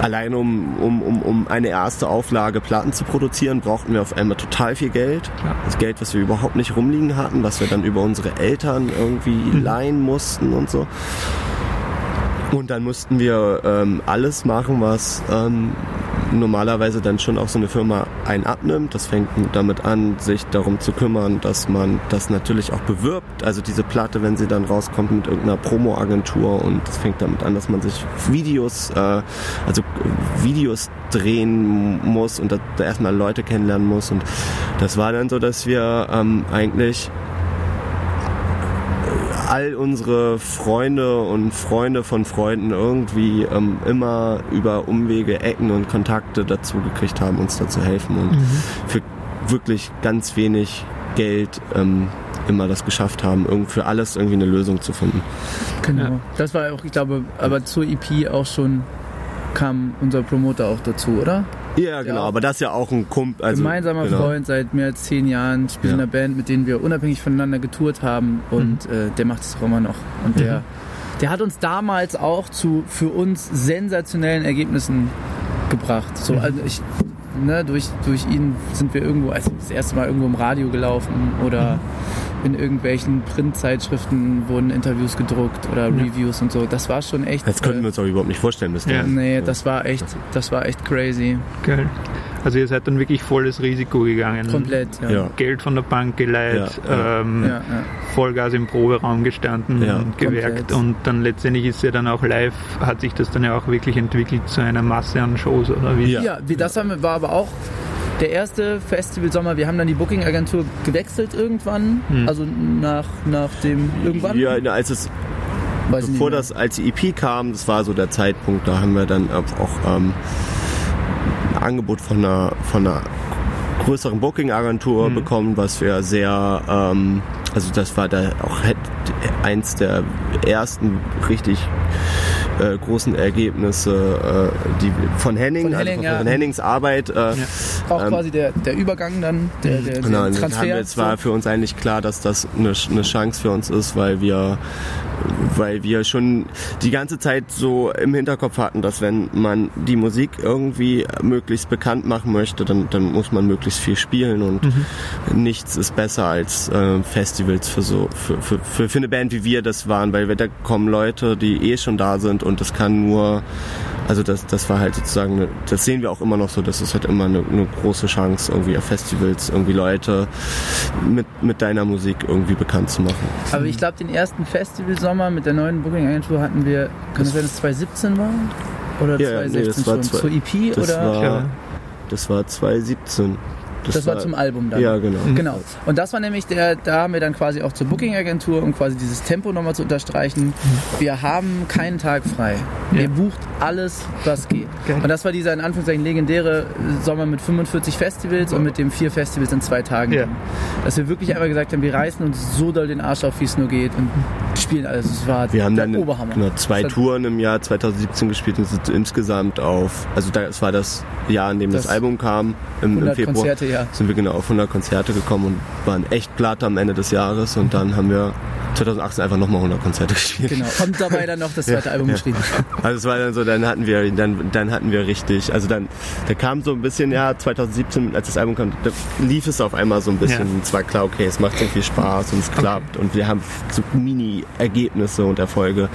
Allein um, um, um, um eine erste Auflage Platten zu produzieren, brauchten wir auf einmal total viel Geld. Klar. Das Geld, was wir überhaupt nicht rumliegen hatten, was wir dann über unsere Eltern irgendwie Mhm. leihen mussten und so. Und dann mussten wir ähm, alles machen, was ähm, normalerweise dann schon auch so eine Firma einen abnimmt. Das fängt damit an, sich darum zu kümmern, dass man das natürlich auch bewirbt. Also diese Platte, wenn sie dann rauskommt mit irgendeiner Promo-Agentur und das fängt damit an, dass man sich Videos, äh, also Videos drehen muss und da, da erstmal Leute kennenlernen muss. Und das war dann so, dass wir ähm, eigentlich all unsere Freunde und Freunde von Freunden irgendwie ähm, immer über Umwege, Ecken und Kontakte dazu gekriegt haben, uns da zu helfen und für wirklich ganz wenig Geld ähm, immer das geschafft haben, irgend für alles irgendwie eine Lösung zu finden. Genau. Ja. Das war auch, ich glaube, aber zur EP auch schon kam unser Promoter auch dazu, oder? Ja, genau, aber das ist ja auch ein Kumpel. Also, Gemeinsamer genau. Freund seit mehr als zehn Jahren, spielt in einer Band, mit denen wir unabhängig voneinander getourt haben und Mhm. äh, der macht es auch immer noch. Und der, der hat uns damals auch zu für uns sensationellen Ergebnissen gebracht. So, also ich, ne, durch, durch ihn sind wir irgendwo, also das erste Mal irgendwo im Radio gelaufen oder in irgendwelchen Printzeitschriften wurden Interviews gedruckt oder Reviews und so. Das war schon echt. Das könnten äh, wir uns auch überhaupt nicht vorstellen bis Ja. dahin. Nee, das war echt, das war echt crazy. Geil. Also ihr seid dann wirklich volles Risiko gegangen. Komplett, ja. Ja. Geld von der Bank geleiht, Ja, ja. ähm, Ja, ja. Vollgas im Proberaum gestanden Ja. und gewerkt Komplett. und dann letztendlich ist ja dann auch live, hat sich das dann ja auch wirklich entwickelt zu einer Masse an Shows oder wie? Ja. Ja, wie das haben, wir- war aber auch der erste Festival-Sommer. Wir haben dann die Booking-Agentur gewechselt irgendwann. Hm. Also nach, nach dem irgendwann. Ja, als es Weiß bevor das, als die EP kam, das war so der Zeitpunkt, da haben wir dann auch ähm, ein Angebot von einer, von einer größeren Booking-Agentur Mhm. bekommen, was wir sehr, ähm, also das war da auch het- eins der ersten richtig äh, großen Ergebnisse äh, die von Henning, Von Henning, also von, ja. von Hennings Arbeit. Äh, auch ähm, quasi der, der Übergang dann, der, der, der Genau, dann haben Transfer. es war für uns eigentlich klar, dass das eine, eine Chance für uns ist, weil wir, weil wir schon die ganze Zeit so im Hinterkopf hatten, dass wenn man die Musik irgendwie möglichst bekannt machen möchte, dann, dann muss man möglichst viel spielen und nichts ist besser als äh, Festivals für so für, für, für, für eine Band wie wir das waren, weil da kommen Leute, die eh schon da sind und das kann nur also das, das war halt sozusagen, eine, das sehen wir auch immer noch so, das ist halt immer eine, eine große Chance, irgendwie auf Festivals, irgendwie Leute mit, mit deiner Musik irgendwie bekannt zu machen. Aber ich glaube, den ersten Festivalsommer mit der neuen Booking-Agentur hatten wir, kann das sein, dass es 2017 war? Oder Ja, ja, 2016 nee, das war schon? zwei- Zur EP Das oder? war, Ja. das war 2017. Das war zum Album dann. Ja, genau. Genau. Und das war nämlich der, da haben wir dann quasi auch zur Booking-Agentur, um quasi dieses Tempo nochmal zu unterstreichen. Wir haben keinen Tag frei. Ihr Ja. bucht alles, was geht. Geil. Und das war dieser in Anführungszeichen legendäre Sommer mit 45 Festivals und mit dem vier Festivals in zwei Tagen. Ja. Dass wir wirklich einmal gesagt haben, wir reißen uns so doll den Arsch auf, wie es nur geht und spielen alles. Es war Wir haben dann Oberhammer. genau, zwei Das Touren im Jahr 2017 gespielt und sind insgesamt auf, also da- das war das Jahr, in dem das, Das Album kam, im, im 100 Februar. Konzerte, ja. sind wir genau auf 100 Konzerte gekommen und waren echt platt am Ende des Jahres und dann haben wir 2018 einfach nochmal 100 Konzerte gespielt. Genau. Und dabei dann noch das zweite Album ja. geschrieben. Also es war dann so, dann hatten wir, dann, dann hatten wir richtig, also dann, da kam so ein bisschen, ja, 2017, als das Album kam, da lief es auf einmal so ein bisschen. Ja. Es war klar, okay, es macht so viel Spaß und es klappt und wir haben so Mini-Ergebnisse und Erfolge,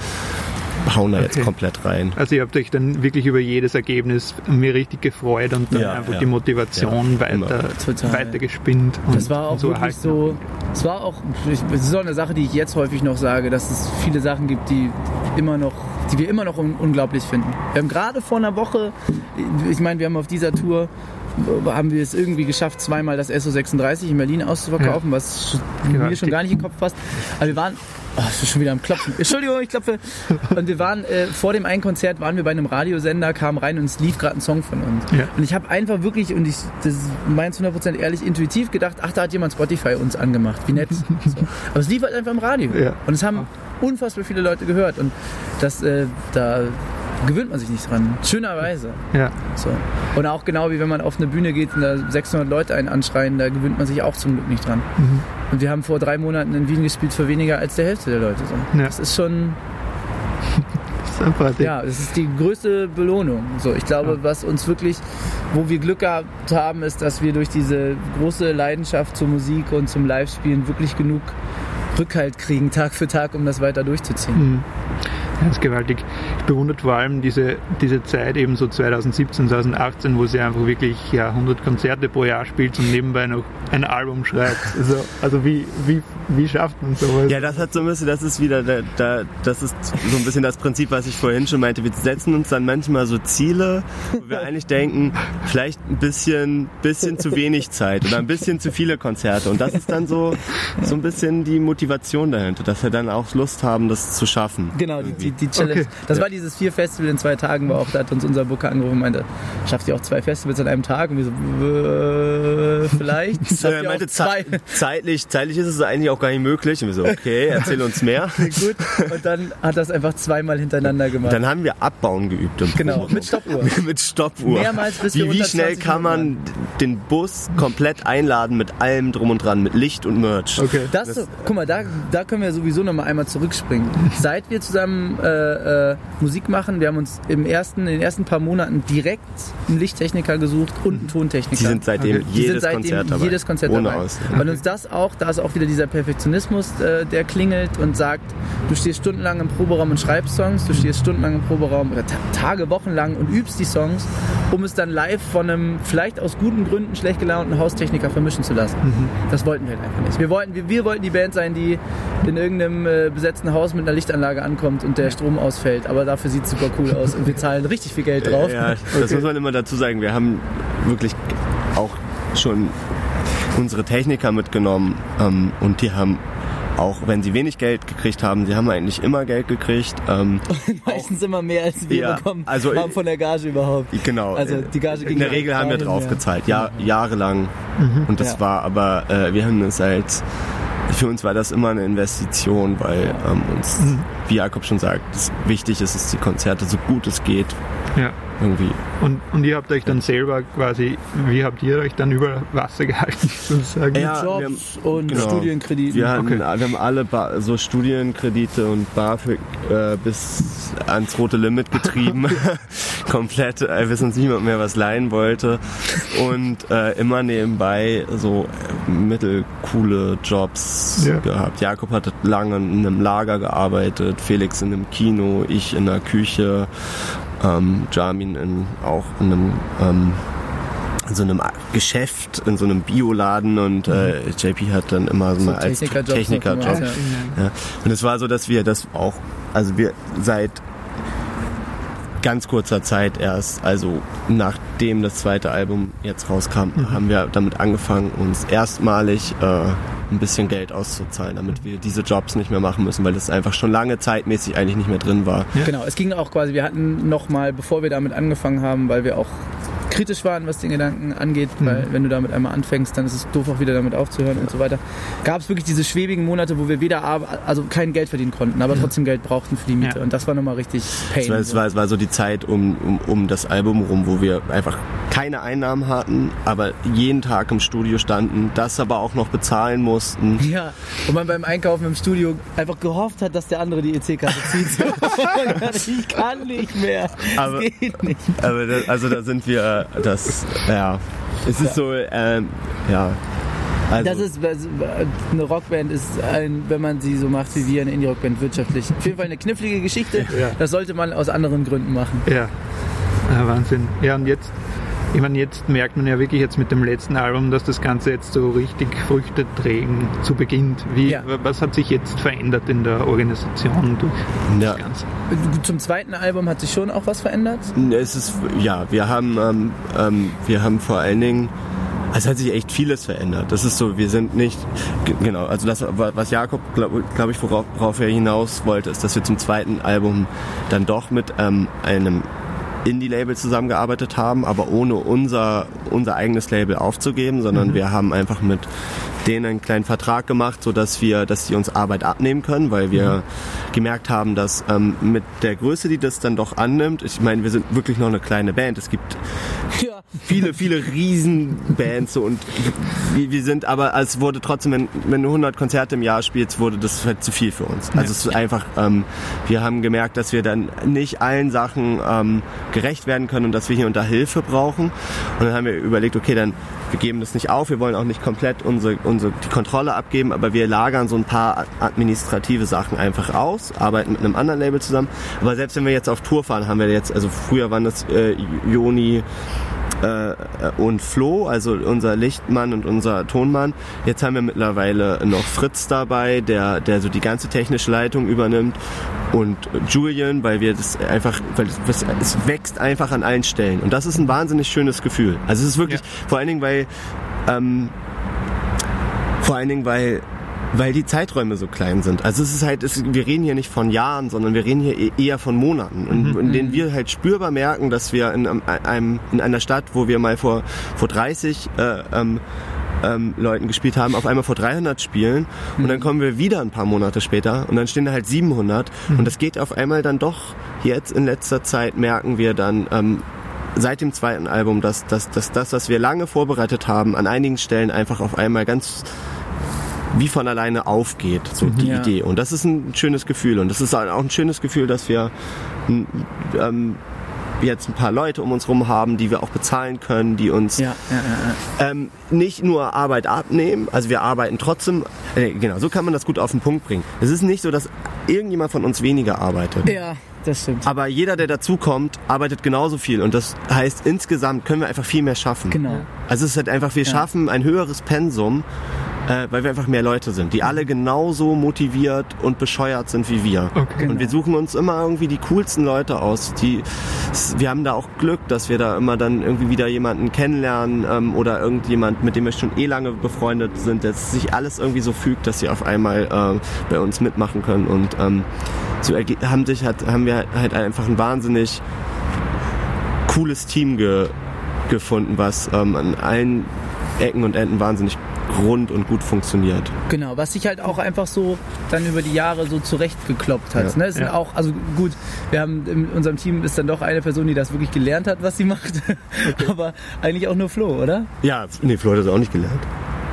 hauen da jetzt Okay. komplett rein. Also ihr habt euch dann wirklich über jedes Ergebnis mir richtig gefreut und dann Ja, einfach ja. die Motivation Ja, weiter, Total. weiter gespinnt. Und Das war auch so wirklich so. Es war auch. Es ist auch eine Sache, die ich jetzt häufig noch sage, dass es viele Sachen gibt, die immer noch, die wir immer noch un unglaublich finden. Wir haben gerade vor einer Woche, ich meine, wir haben auf dieser Tour haben wir es irgendwie geschafft, zweimal das SO36 in Berlin auszuverkaufen, was sch- mir schon gar nicht in den Kopf passt. Aber wir waren, oh, ich bin schon wieder am Klopfen. Entschuldigung, ich klopfe. Und wir waren äh, vor dem einen Konzert waren wir bei einem Radiosender, kamen rein und es lief gerade ein Song von uns. Ja. Und ich habe einfach wirklich, und ich das meins 100% ehrlich, intuitiv gedacht, ach, da hat jemand Spotify uns angemacht. Wie nett. So. Aber es lief halt einfach im Radio. Ja. Und es haben unfassbar viele Leute gehört. Und das, äh, da gewöhnt man sich nicht dran. Schönerweise. Ja. So. Und auch genau wie wenn man auf eine Bühne geht und da 600 Leute einen anschreien, da gewöhnt man sich auch zum Glück nicht dran. Mhm. Und wir haben vor drei Monaten in Wien gespielt für weniger als der Hälfte der Leute. So. Ja. Das ist schon, Sympathisch. ja, das ist die größte Belohnung. So, ich glaube, Ja. was uns wirklich, wo wir Glück gehabt haben, ist, dass wir durch diese große Leidenschaft zur Musik und zum Live-Spielen wirklich genug Rückhalt kriegen, Tag für Tag, um das weiter durchzuziehen. Mhm. Das ist gewaltig. Ich bewundere vor allem diese, diese Zeit eben so 2017, 2018, wo sie einfach wirklich ja, 100 Konzerte pro Jahr spielt und nebenbei noch ein Album schreibt. Also, also wie, wie, wie schafft man sowas? Ja, das hat so ein bisschen, das ist wieder, der, der, das ist so ein bisschen das Prinzip, was ich vorhin schon meinte. Wir setzen uns dann manchmal so Ziele, wo wir eigentlich denken, vielleicht ein bisschen, bisschen zu wenig Zeit oder ein bisschen zu viele Konzerte. Und das ist dann so, so ein bisschen die Motivation dahinter, dass wir dann auch Lust haben, das zu schaffen. Genau, die, die, die Challenge. Okay. Das Ja. war dieses vier Festival in zwei Tagen, war auch, da hat uns unser Booker angerufen und meinte, schafft ihr auch zwei Festivals an einem Tag? Und wir so, äh, vielleicht. Schafft Er meinte, zwei? zei- zeitlich, zeitlich ist es eigentlich auch gar nicht möglich. Und wir so, okay, erzähl uns mehr. Gut. Und dann hat das einfach zweimal hintereinander gemacht. Dann haben wir Abbauen geübt. Im Genau, mit Stoppuhr. mit Stoppuhr. Mehrmals, bis wie, wie schnell 20 kann man den Bus komplett einladen mit allem drum und dran, mit Licht und Merch. Okay. Das, so, guck mal, da, da können wir sowieso noch mal einmal zurückspringen. Seit wir zusammen Äh, äh, Musik machen. Wir haben uns im ersten, in den ersten paar Monaten direkt einen Lichttechniker gesucht und einen Tontechniker. Die sind seitdem Okay. Die jedes sind seitdem Konzert dabei. jedes Konzert Ohne dabei. Ausnahme. Weil uns das auch, da ist auch wieder dieser Perfektionismus, äh, der klingelt und sagt, du stehst stundenlang im Proberaum und schreibst Songs, du stehst stundenlang im Proberaum oder ta Tage, Wochen lang und übst die Songs, um es dann live von einem vielleicht aus guten Gründen schlecht gelaunten Haustechniker vermischen zu lassen. Das wollten wir halt einfach nicht. Wir wollten, wir, wir wollten die Band sein, die in irgendeinem äh, besetzten Haus mit einer Lichtanlage ankommt und der Strom ausfällt. Aber dafür sieht es super cool aus und wir zahlen richtig viel Geld drauf. Ja, das muss man immer dazu sagen. Wir haben wirklich auch schon unsere Techniker mitgenommen ähm, und die haben auch wenn sie wenig Geld gekriegt haben, sie haben eigentlich immer Geld gekriegt. Ähm, Meistens immer mehr als wir Ja, bekommen also haben von der Gage überhaupt. genau. Also die Gage ging In der Regel haben wir drauf ja. gezahlt, ja, jahrelang. Und das Ja. war aber, äh, wir haben es als, für uns war das immer eine Investition, weil ähm, uns, wie Jakob schon sagt, wichtig ist, dass die Konzerte so gut es geht Ja. Irgendwie. Und, und ihr habt euch dann selber quasi, wie habt ihr euch dann über Wasser gehalten, sozusagen? Ja, Jobs wir haben- und genau. Studienkrediten. Wir haben, Okay. wir haben alle ba so Studienkredite und BAföG äh, bis ans rote Limit getrieben. Komplett, äh, bis uns niemand mehr was leihen wollte. Und äh, immer nebenbei so äh, mittelcoole Jobs Ja. gehabt. Jakob hat lange in einem Lager gearbeitet, Felix in einem Kino, ich in der Küche, ähm, Jamin in, auch in einem ähm, in so einem Geschäft, in so einem Bioladen und äh, JP hat dann immer so, So noch Technikerjob. gemacht, ja. Ja. Und es war so, dass wir das auch, also wir seit ganz kurzer Zeit erst, also nachdem das zweite Album jetzt rauskam, haben wir damit angefangen, uns erstmalig äh, ein bisschen Geld auszuzahlen, damit wir diese Jobs nicht mehr machen müssen, weil das einfach schon lange zeitmäßig eigentlich nicht mehr drin war. Genau, es ging auch quasi, wir hatten nochmal, bevor wir damit angefangen haben, weil wir auch kritisch waren, was den Gedanken angeht, weil wenn du damit einmal anfängst, dann ist es doof auch wieder damit aufzuhören und so weiter. Gab es wirklich diese schwebigen Monate, wo wir weder also kein Geld verdienen konnten, aber trotzdem Geld brauchten für die Miete Ja. und das war nochmal richtig Pain. Es war, es, war, es war so die Zeit um, um, um das Album rum, wo wir einfach keine Einnahmen hatten, aber jeden Tag im Studio standen, das aber auch noch bezahlen mussten. Ja, und man beim Einkaufen im Studio einfach gehofft hat, dass der andere die EC-Karte zieht. ich kann nicht mehr. Aber- das geht nicht. Aber das, also da sind wir, das, ja, es ist so, ähm, ja. Also, Das ist eine Rockband ist ein, wenn man sie so macht wie wir, eine Indie-Rockband wirtschaftlich. Auf jeden Fall eine knifflige Geschichte. Ja. Das sollte man aus anderen Gründen machen. Ja. ja, Wahnsinn. Ja, und jetzt, ich meine, jetzt merkt man ja wirklich jetzt mit dem letzten Album, dass das Ganze jetzt so richtig Früchte trägen zu Beginn. Wie, Ja. Was hat sich jetzt verändert in der Organisation durch ja, das Ganze? Zum zweiten Album hat sich schon auch was verändert. es ist, ja, wir haben, ähm, ähm, wir haben vor allen Dingen, es hat sich echt vieles verändert. Das ist so, wir sind nicht, genau, also das, was Jakob, glaube glaub ich, worauf, worauf er hinaus wollte, ist, dass wir zum zweiten Album dann doch mit ähm, einem Indie-Label zusammengearbeitet haben, aber ohne unser, unser eigenes Label aufzugeben, sondern wir haben einfach mit denen einen kleinen Vertrag gemacht, so dass wir, dass sie uns Arbeit abnehmen können, weil wir gemerkt haben, dass ähm, mit der Größe, die das dann doch annimmt, ich meine, wir sind wirklich noch eine kleine Band. Es gibt Ja. Viele, viele Riesenbands so und wir, sind aber, es wurde trotzdem, wenn, wenn du 100 Konzerte im Jahr spielst, wurde das halt zu viel für uns. Also es ist einfach, ähm, wir haben gemerkt, dass wir dann nicht allen Sachen ähm, gerecht werden können und dass wir hier unter Hilfe brauchen. Und dann haben wir überlegt, okay, dann wir geben das nicht auf, wir wollen auch nicht komplett unsere, unsere die Kontrolle abgeben, aber wir lagern so ein paar administrative Sachen einfach aus, arbeiten mit einem anderen Label zusammen. Aber selbst wenn wir jetzt auf Tour fahren, haben wir jetzt, also früher waren das äh, Joni, äh, und Flo, also unser Lichtmann und unser Tonmann. Jetzt haben wir mittlerweile noch Fritz dabei, der, der so die ganze technische Leitung übernimmt und Julian, weil wir das einfach, weil es, es wächst einfach an allen Stellen und das ist ein wahnsinnig schönes Gefühl. Also es ist wirklich, vor allen Dingen, weil ähm, vor allen Dingen, weil weil die Zeiträume so klein sind. Also es ist halt, es, wir reden hier nicht von Jahren, sondern wir reden hier e- eher von Monaten, und, in denen wir halt spürbar merken, dass wir in, einem- in einer Stadt, wo wir mal vor, vor 30 äh, ähm, ähm, Leuten gespielt haben, auf einmal vor 300 spielen. Und dann kommen wir wieder ein paar Monate später und dann stehen da halt 700 und das geht auf einmal dann doch jetzt in letzter Zeit merken wir dann ähm, seit dem zweiten Album, dass, dass, dass das, was wir lange vorbereitet haben, an einigen Stellen einfach auf einmal ganz wie von alleine aufgeht, so die Ja. Idee. Und das ist ein schönes Gefühl. Und das ist auch ein schönes Gefühl, dass wir ähm, jetzt ein paar Leute um uns rum haben, die wir auch bezahlen können, die uns Ja, ja, ähm, nicht nur Arbeit abnehmen, also wir arbeiten trotzdem, äh, genau, so kann man das gut auf den Punkt bringen. Es ist nicht so, dass irgendjemand von uns weniger arbeitet. ja. Ja, das stimmt. Aber jeder, der dazukommt, arbeitet genauso viel. Und das heißt, insgesamt können wir einfach viel mehr schaffen. Genau. Also es ist halt einfach, wir Ja. schaffen ein höheres Pensum, äh, weil wir einfach mehr Leute sind, die alle genauso motiviert und bescheuert sind wie wir. Okay. Und wir Genau. suchen uns immer irgendwie die coolsten Leute aus. Die, wir haben da auch Glück, dass wir da immer dann irgendwie wieder jemanden kennenlernen ähm, oder irgendjemand, mit dem wir schon eh lange befreundet sind, dass sich alles irgendwie so fügt, dass sie auf einmal äh, bei uns mitmachen können. Und ähm, so haben, sich halt, haben wir halt einfach ein wahnsinnig cooles Team ge gefunden, was ähm, an allen Ecken und Enden wahnsinnig rund und gut funktioniert. Genau, was sich halt auch einfach so dann über die Jahre so zurechtgekloppt hat. Ja. Ne? Es sind Ja. auch, also gut, wir haben in unserem Team ist dann doch eine Person, die das wirklich gelernt hat, was sie macht. Aber eigentlich auch nur Flo, oder? Ja, nee, Flo hat das auch nicht gelernt.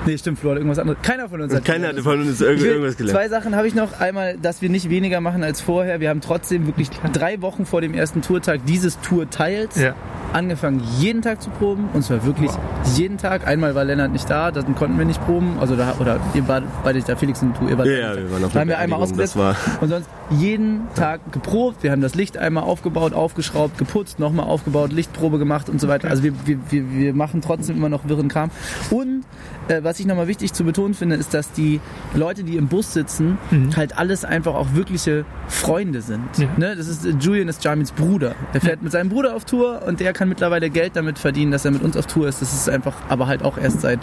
Nee, stimmt, Flo hat irgendwas anderes. Keiner von uns hat Keiner gelernt. von uns irgend- irgendwas gelernt. Zwei Sachen habe ich noch. Einmal, dass wir nicht weniger machen als vorher. Wir haben trotzdem wirklich drei Wochen vor dem ersten Tourtag dieses Tourteils Ja. Angefangen, jeden Tag zu proben. Und zwar wirklich jeden Tag. Einmal war Lennart nicht da, dann konnten wir nicht proben. Also da, oder ihr wart beide da, Felix und du, ihr wart Ja, beide ja, nicht da. wir waren auf Da haben wir einmal ausgesetzt. Und sonst jeden Tag geprobt. Wir haben das Licht einmal aufgebaut, aufgeschraubt, geputzt, nochmal aufgebaut, Lichtprobe gemacht und so weiter. Also wir, wir, wir, wir machen trotzdem immer noch wirren Kram. Und äh, was ich nochmal wichtig zu betonen finde, ist, dass die Leute, die im Bus sitzen, halt alles einfach auch wirkliche Freunde sind. Ja. Ne? Das ist, Julian ist Jamins Bruder. Der fährt mit seinem Bruder auf Tour und der kann mittlerweile Geld damit verdienen, dass er mit uns auf Tour ist. Das ist einfach, aber halt auch erst seit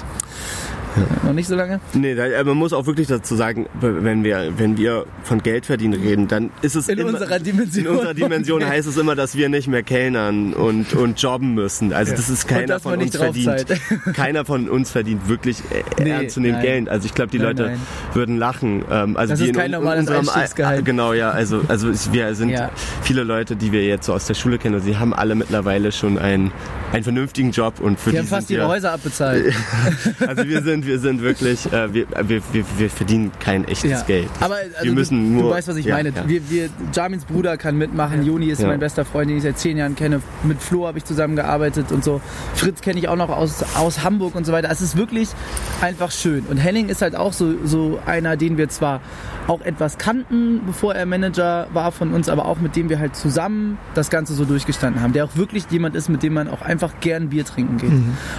äh, noch nicht so lange. Nee, da, äh, man muss auch wirklich dazu sagen, wenn wir, wenn wir von Geld verdienen reden, dann ist es In immer, unserer Dimension. In unserer Dimension heißt es immer, dass wir nicht mehr kellnern und, und jobben müssen. Also das ist keiner von uns verdient. Keiner von uns verdient wirklich äh, Nee, ernstzunehmend. Geld. Also ich glaube, die Nein, Leute nein. würden lachen. Ähm, also Das ist in kein normales Einstiegsgehalt. Genau, ja. Also, also wir sind Ja. viele Leute, die wir jetzt so aus der Schule kennen, und sie haben alle mittlerweile schon einen, einen vernünftigen Job und für Die die haben fast ihre wir, Häuser abbezahlt. also wir sind, wir sind wirklich, äh, wir, wir, wir, wir verdienen kein echtes Ja. Geld. Aber also wir müssen du, nur, du weißt, was ich ja, meine. Ja. Wir, wir, Jamins Bruder kann mitmachen. Joni ist Ja. mein bester Freund, den ich seit zehn Jahren kenne. Mit Flo habe ich zusammengearbeitet und so. Fritz kenne ich auch noch aus, aus Hamburg und so weiter. Es ist wirklich einfach schön. Und Henning ist halt auch so, so einer, den wir zwar auch etwas kannten, bevor er Manager war von uns, aber auch mit dem wir halt zusammen das Ganze so durchgestanden haben. Der auch wirklich jemand ist, mit dem man auch einfach gern Bier trinken geht.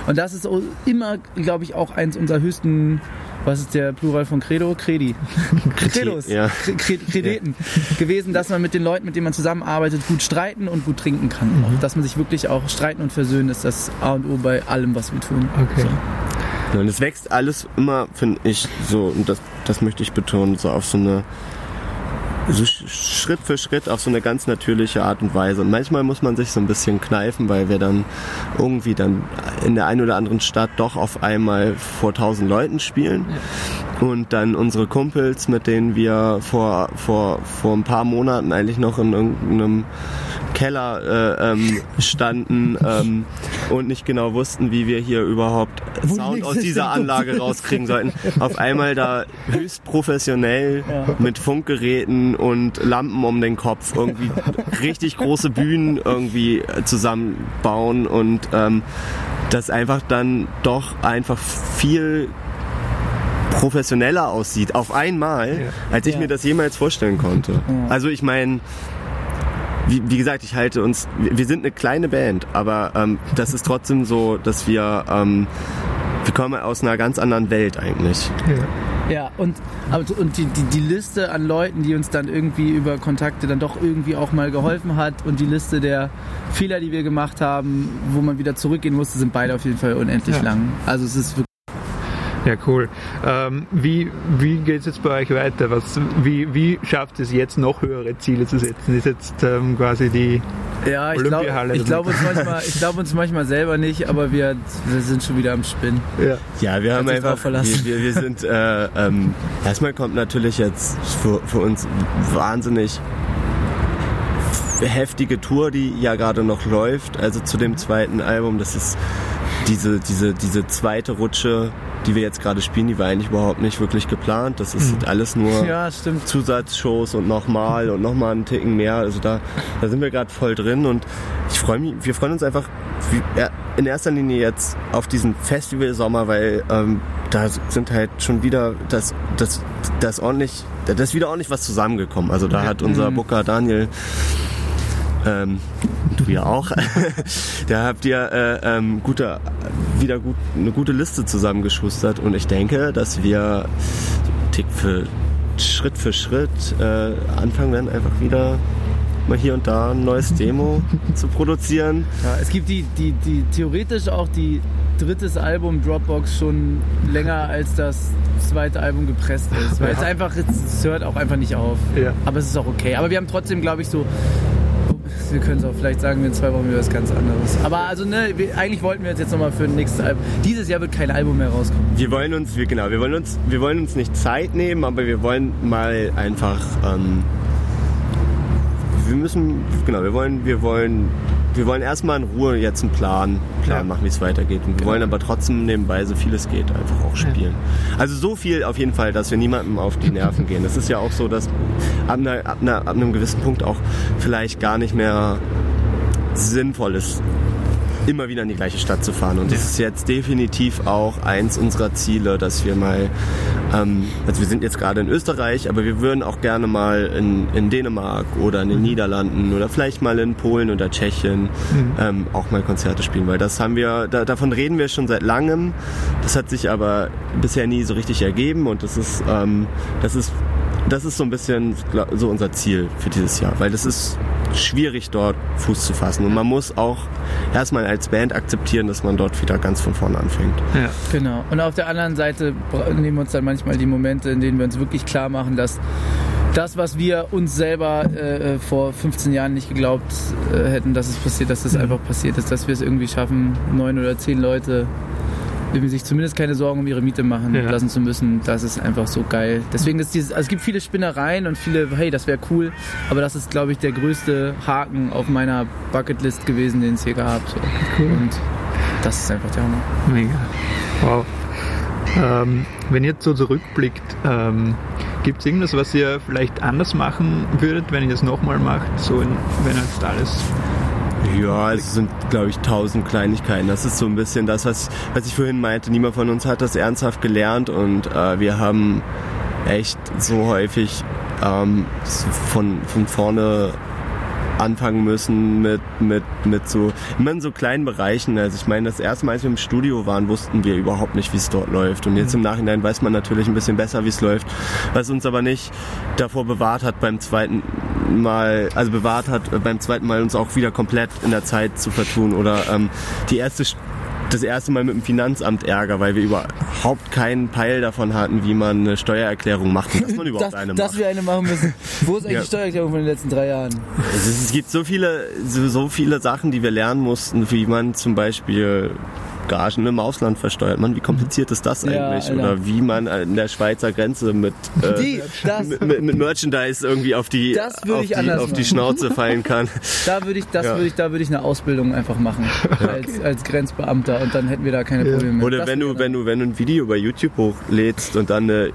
Und das ist immer, glaube ich, auch eins unserer höchsten, was ist der Plural von Credo? Credi. Credos. ja. Kre- Kre- Krediten gewesen, dass man mit den Leuten, mit denen man zusammenarbeitet, gut streiten und gut trinken kann. Auch, dass man sich wirklich auch streiten und versöhnen ist das A und O bei allem, was wir tun. Okay. Ja, Und es wächst alles immer, finde ich, so, und das, das möchte ich betonen, so auf so eine, so Sch- Schritt für Schritt auf so eine ganz natürliche Art und Weise. Und manchmal muss man sich so ein bisschen kneifen, weil wir dann irgendwie dann in der einen oder anderen Stadt doch auf einmal vor tausend Leuten spielen. Und dann unsere Kumpels, mit denen wir vor, vor, vor ein paar Monaten eigentlich noch in irgendeinem Keller äh, ähm, standen ähm, und nicht genau wussten, wie wir hier überhaupt Wo Sound aus dieser Anlage rauskriegen sollten. Auf einmal da höchst professionell mit Funkgeräten und Lampen um den Kopf irgendwie richtig große Bühnen irgendwie zusammenbauen und ähm, das einfach dann doch einfach viel professioneller aussieht auf einmal, Ja. als ich Ja. mir das jemals vorstellen konnte. Also ich meine, wie, wie gesagt, ich halte uns, wir sind eine kleine Band, aber ähm, das ist trotzdem so, dass wir, ähm, wir kommen aus einer ganz anderen Welt eigentlich. Ja. Ja, und, aber, und die, die, die Liste an Leuten, die uns dann irgendwie über Kontakte dann doch irgendwie auch mal geholfen hat und die Liste der Fehler, die wir gemacht haben, wo man wieder zurückgehen musste, sind beide auf jeden Fall unendlich Ja. lang. Also es ist wirklich Ja, cool. Ähm, wie wie geht es jetzt bei euch weiter? Was, wie, wie schafft es jetzt noch höhere Ziele zu setzen? Ist jetzt ähm, quasi die. Ja, ich glaube Olympiahalle ich glaub uns, manchmal, ich glaub uns manchmal selber nicht, aber wir, wir sind schon wieder am Spinnen. Ja. Ja, wir haben einfach, verlassen. wir, wir, wir sind, äh, ähm, erstmal kommt natürlich jetzt für, für uns wahnsinnig heftige Tour, die ja gerade noch läuft, also zu dem zweiten Album. Das ist diese, diese, diese zweite Rutsche, die wir jetzt gerade spielen, die war eigentlich überhaupt nicht wirklich geplant. Das ist mhm. alles nur ja, Zusatzshows und nochmal und nochmal einen Ticken mehr. Also da, da sind wir gerade voll drin und ich freue mich, wir freuen uns einfach in erster Linie jetzt auf diesen Festival-Sommer, weil ähm, da sind halt schon wieder das, das, das ordentlich, da ist wieder ordentlich was zusammengekommen. Also da hat unser mhm. Booker Daniel ähm, du ja auch. da habt ihr äh, ähm, gute, wieder gut, eine gute Liste zusammengeschustert und ich denke, dass wir Tick für Schritt für Schritt äh, anfangen werden, einfach wieder mal hier und da ein neues Demo zu produzieren. Ja, es gibt die, die, die theoretisch auch die drittes Album Dropbox schon länger als das zweite Album gepresst ist. Weil es einfach, es hört auch einfach nicht auf. Ja. Aber es ist auch okay. Aber wir haben trotzdem, glaube ich, so wir können es auch vielleicht sagen, wir in zwei Wochen wieder was ganz anderes. Aber also, ne, wir, eigentlich wollten wir uns jetzt nochmal für ein nächstes Album. Dieses Jahr wird kein Album mehr rauskommen. Wir wollen uns, wir, genau, wir wollen uns, wir wollen uns nicht Zeit nehmen, aber wir wollen mal einfach, ähm, wir müssen, genau, wir wollen, wir wollen wir wollen erstmal in Ruhe jetzt einen Plan, Plan ja. machen, wie es weitergeht. Und wir genau. wollen aber trotzdem nebenbei, so viel es geht, einfach auch spielen. Ja. Also so viel auf jeden Fall, dass wir niemandem auf die Nerven gehen. Es ist ja auch so, dass ab, einer, ab, einer, ab einem gewissen Punkt auch vielleicht gar nicht mehr sinnvoll ist, immer wieder in die gleiche Stadt zu fahren. Und das ist jetzt definitiv auch eins unserer Ziele, dass wir mal, ähm, also wir sind jetzt gerade in Österreich, aber wir würden auch gerne mal in, in Dänemark oder in den mhm. Niederlanden oder vielleicht mal in Polen oder Tschechien mhm. ähm, auch mal Konzerte spielen, weil das haben wir, da, davon reden wir schon seit langem. Das hat sich aber bisher nie so richtig ergeben und das ist, ähm, das ist das ist so ein bisschen so unser Ziel für dieses Jahr, weil das ist schwierig dort Fuß zu fassen und man muss auch erstmal als Band akzeptieren, dass man dort wieder ganz von vorne anfängt. Ja. Genau. Und auf der anderen Seite nehmen wir uns dann manchmal die Momente, in denen wir uns wirklich klar machen, dass das, was wir uns selber äh, vor 15 Jahren nicht geglaubt äh, hätten, dass es passiert, dass es mhm. einfach passiert ist, dass wir es irgendwie schaffen, neun oder zehn Leute sich zumindest keine Sorgen um ihre Miete machen ja. lassen zu müssen, das ist einfach so geil. Deswegen ist dieses, also es gibt viele Spinnereien und viele, hey, das wäre cool, aber das ist, glaube ich, der größte Haken auf meiner Bucketlist gewesen, den es hier gab. So. Cool. Und das ist einfach der Hammer. Mega. Wow. Ähm, wenn ihr jetzt so zurückblickt, ähm, gibt es irgendwas, was ihr vielleicht anders machen würdet, wenn ihr das nochmal macht, so in, wenn jetzt alles ja, es sind, glaube ich, tausend Kleinigkeiten. Das ist so ein bisschen das, was, was ich vorhin meinte. Niemand von uns hat das ernsthaft gelernt und äh, wir haben echt so häufig ähm, von, von vorne anfangen müssen mit, mit, mit so, immer in so kleinen Bereichen. Also ich meine, das erste Mal, als wir im Studio waren, wussten wir überhaupt nicht, wie es dort läuft. Und jetzt im Nachhinein weiß man natürlich ein bisschen besser, wie es läuft. Was uns aber nicht davor bewahrt hat, beim zweiten Mal, also bewahrt hat, beim zweiten Mal uns auch wieder komplett in der Zeit zu vertun. Oder ähm, die erste das erste Mal mit dem Finanzamt Ärger, weil wir überhaupt keinen Peil davon hatten, wie man eine Steuererklärung macht und dass man überhaupt das, eine macht. Dass wir eine machen müssen. Wo ist eigentlich ja. die Steuererklärung von den letzten drei Jahren? Es, es gibt so viele, so, so viele Sachen, die wir lernen mussten, wie man zum Beispiel Gagen im Ausland versteuert man. Wie kompliziert ist das eigentlich? Ja, Oder wie man in der Schweizer Grenze mit, äh, die, mit, mit, mit, Merchandise irgendwie auf die, auf die, auf die, Schnauze fallen kann. Da würde ich, das ja. würde ich, da würde ich eine Ausbildung einfach machen als, als Grenzbeamter und dann hätten wir da keine Probleme. Ja. Oder wenn du, wenn du, wenn du ein Video bei YouTube hochlädst und dann eine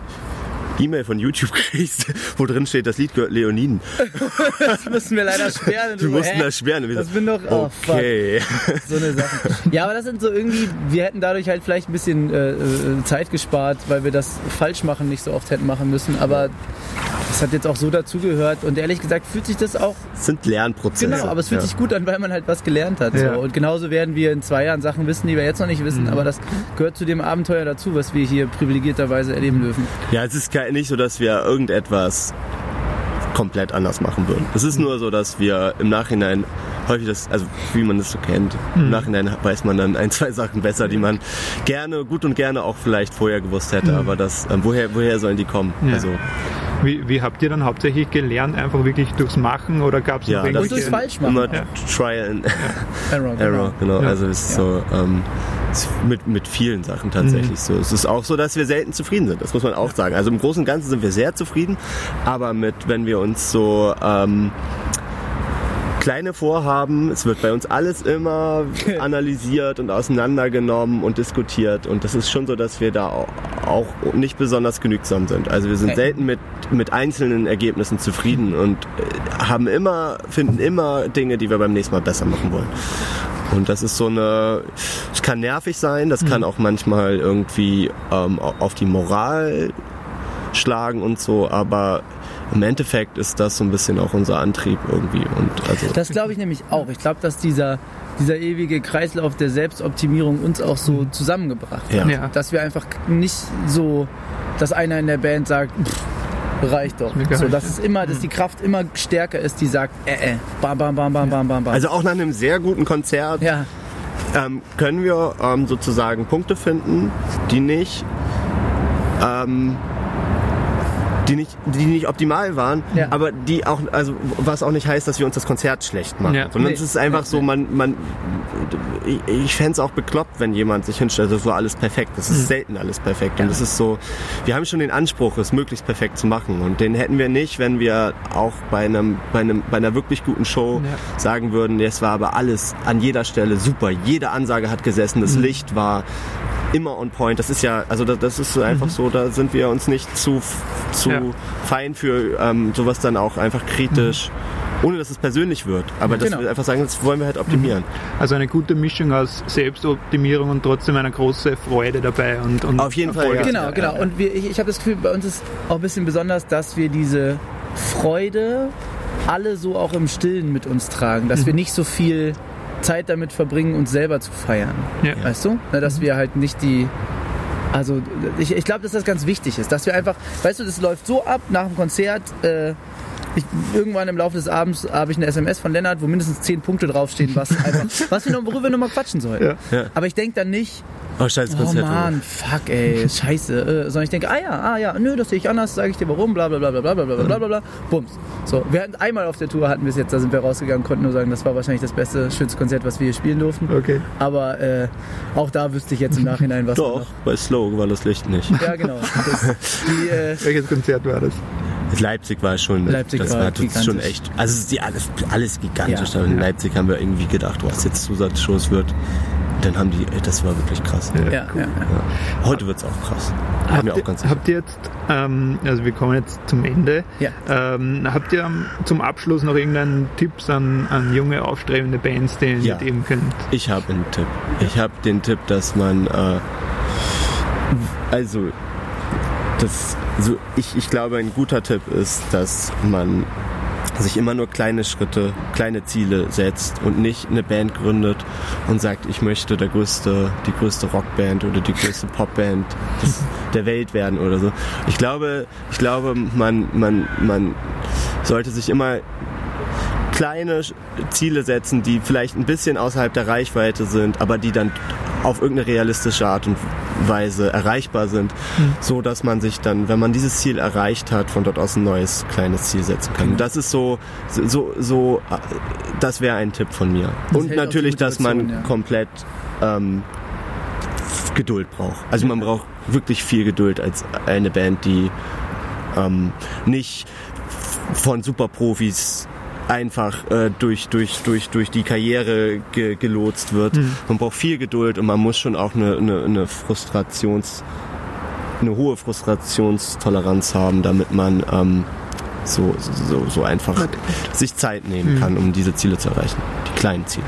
E-Mail von YouTube kriegst, wo drin steht, das Lied gehört Leoniden. das müssen wir leider sperren. Wir mussten das sperren. Das bin doch, oh, okay. Fuck. So eine Sache. Ja, aber das sind so irgendwie, wir hätten dadurch halt vielleicht ein bisschen äh, äh, Zeit gespart, weil wir das falsch machen nicht so oft hätten machen müssen, aber das hat jetzt auch so dazugehört und ehrlich gesagt fühlt sich das auch... Das sind Lernprozesse. Genau, aber es fühlt ja. sich gut an, weil man halt was gelernt hat. Ja. So. Und genauso werden wir in zwei Jahren Sachen wissen, die wir jetzt noch nicht wissen, mhm. aber das gehört zu dem Abenteuer dazu, was wir hier privilegierterweise erleben dürfen. Ja, es ist nicht so, dass wir irgendetwas komplett anders machen würden. Es ist nur so, dass wir im Nachhinein häufig das, also wie man das so kennt, mhm. im Nachhinein weiß man dann ein, zwei Sachen besser, die man gerne, gut und gerne auch vielleicht vorher gewusst hätte, mhm. aber das, ähm, woher, woher sollen die kommen? Ja. Also wie, wie, habt ihr dann hauptsächlich gelernt? Einfach wirklich durchs Machen oder gab es ja, noch das durchs Falschmachen? Immer ja. Trial and Error, genau. Error, genau. Ja. Also es ist so ähm, mit, mit vielen Sachen tatsächlich mhm. so. Es ist auch so, dass wir selten zufrieden sind. Das muss man auch sagen. Also im Großen und Ganzen sind wir sehr zufrieden, aber mit, wenn wir uns so ähm, kleine Vorhaben. Es wird bei uns alles immer analysiert und auseinandergenommen und diskutiert. Und das ist schon so, dass wir da auch nicht besonders genügsam sind. Also wir sind selten mit, mit einzelnen Ergebnissen zufrieden und äh, haben immer, finden immer Dinge, die wir beim nächsten Mal besser machen wollen. Und das ist so eine, es kann nervig sein, das kann auch manchmal irgendwie ähm, auf die Moral schlagen und so, aber im Endeffekt ist das so ein bisschen auch unser Antrieb irgendwie. Und also Das glaube ich nämlich auch. Ich glaube, dass dieser, dieser ewige Kreislauf der Selbstoptimierung uns auch so zusammengebracht hat. Ja. Ja. Dass wir einfach nicht so, dass einer in der Band sagt, pff, reicht doch. So, dass es immer, dass die Kraft immer stärker ist, die sagt, äh, äh, bam, bam, bam, bam, bam, bam, bam. also auch nach einem sehr guten Konzert ja, ähm, können wir ähm, sozusagen Punkte finden, die nicht, ähm, die nicht, die nicht optimal waren, Ja. aber die auch, also was auch nicht heißt, dass wir uns das Konzert schlecht machen, Ja. sondern Nee. es ist einfach Nee, so, man, man, ich, ich fände es auch bekloppt, wenn jemand sich hinstellt, das war alles perfekt. Das ist selten alles perfekt und es ist so, wir haben schon den Anspruch, es möglichst perfekt zu machen und den hätten wir nicht, wenn wir auch bei einem, bei einem, bei einer wirklich guten Show Ja. sagen würden, es war aber alles an jeder Stelle super, jede Ansage hat gesessen, das Licht war immer on point. Das ist ja, also das, das ist so einfach so, da sind wir uns nicht zu, zu Ja. fein für ähm, sowas dann auch einfach kritisch, ohne dass es persönlich wird. Aber dass Genau. wir einfach sagen, das wollen wir halt optimieren. Also eine gute Mischung aus Selbstoptimierung und trotzdem eine große Freude dabei. Und, und Auf jeden Fall, Erfolge. ja. Genau, genau. Und wir, ich, ich habe das Gefühl, bei uns ist auch ein bisschen besonders, dass wir diese Freude alle so auch im Stillen mit uns tragen. Dass wir nicht so viel Zeit damit verbringen, uns selber zu feiern. Ja. Weißt du? Na, dass wir halt nicht die. Also ich, ich glaube, dass das ganz wichtig ist, dass wir einfach, weißt du, das läuft so ab nach dem Konzert. Äh, ich, irgendwann im Laufe des Abends habe ich eine SMS von Lennart, wo mindestens zehn Punkte draufstehen, was einfach, was wir noch, worüber wir nochmal quatschen sollen. Ja. Ja. Aber ich denke dann nicht, Oh, scheiß Oh Konzert. Mann, fuck ey, scheiße. Äh, sondern ich denke, ah ja, ah ja, nö, das sehe ich anders, sage ich dir warum, bla bla bla bla bla bla bla bla bla bla. Bums. So, wir hatten einmal auf der Tour hatten wir es jetzt, da sind wir rausgegangen, konnten nur sagen, das war wahrscheinlich das beste, schönste Konzert, was wir hier spielen durften. Okay. Aber äh, auch da wüsste ich jetzt im Nachhinein, was Doch, bei Slow war das Licht nicht. Ja, genau. Das, die, äh, Welches Konzert war das? Leipzig war schon, Leipzig das war war, das schon echt, also es ist die alles, alles gigantisch. Ja. Aber in Leipzig haben wir irgendwie gedacht, was jetzt Zusatzshows wird. Dann haben die, das war wirklich krass. ja, ja, ja. Heute wird's auch krass. Habt mir auch ihr, ganz habt ihr jetzt, ähm, also wir kommen jetzt zum Ende, Ja. ähm, habt ihr zum Abschluss noch irgendeinen Tipps an, an junge, aufstrebende Bands, denen Ja. ihr geben könnt? Ich habe einen Tipp. Ich habe den Tipp, dass man, äh, also, das, so, ich, ich glaube, ein guter Tipp ist, dass man sich immer nur kleine Schritte, kleine Ziele setzt und nicht eine Band gründet und sagt, ich möchte der größte, die größte Rockband oder die größte Popband des, der Welt werden oder so. Ich glaube, ich glaube, man, man, man sollte sich immer kleine Ziele setzen, die vielleicht ein bisschen außerhalb der Reichweite sind, aber die dann auf irgendeine realistische Art und Weise erreichbar sind, so dass man sich dann, wenn man dieses Ziel erreicht hat, von dort aus ein neues kleines Ziel setzen kann. Das ist so, so, so, das wäre ein Tipp von mir. Das und natürlich, dass man ja. komplett ähm, Geduld braucht. Also man braucht wirklich viel Geduld als eine Band, die ähm, nicht von Superprofis einfach äh, durch, durch, durch, durch die Karriere ge gelotst wird. Man braucht viel Geduld und man muss schon auch eine, eine, eine Frustrations, eine hohe Frustrationstoleranz haben, damit man ähm, so, so, so einfach sich Zeit nehmen kann, um diese Ziele zu erreichen. Die kleinen Ziele.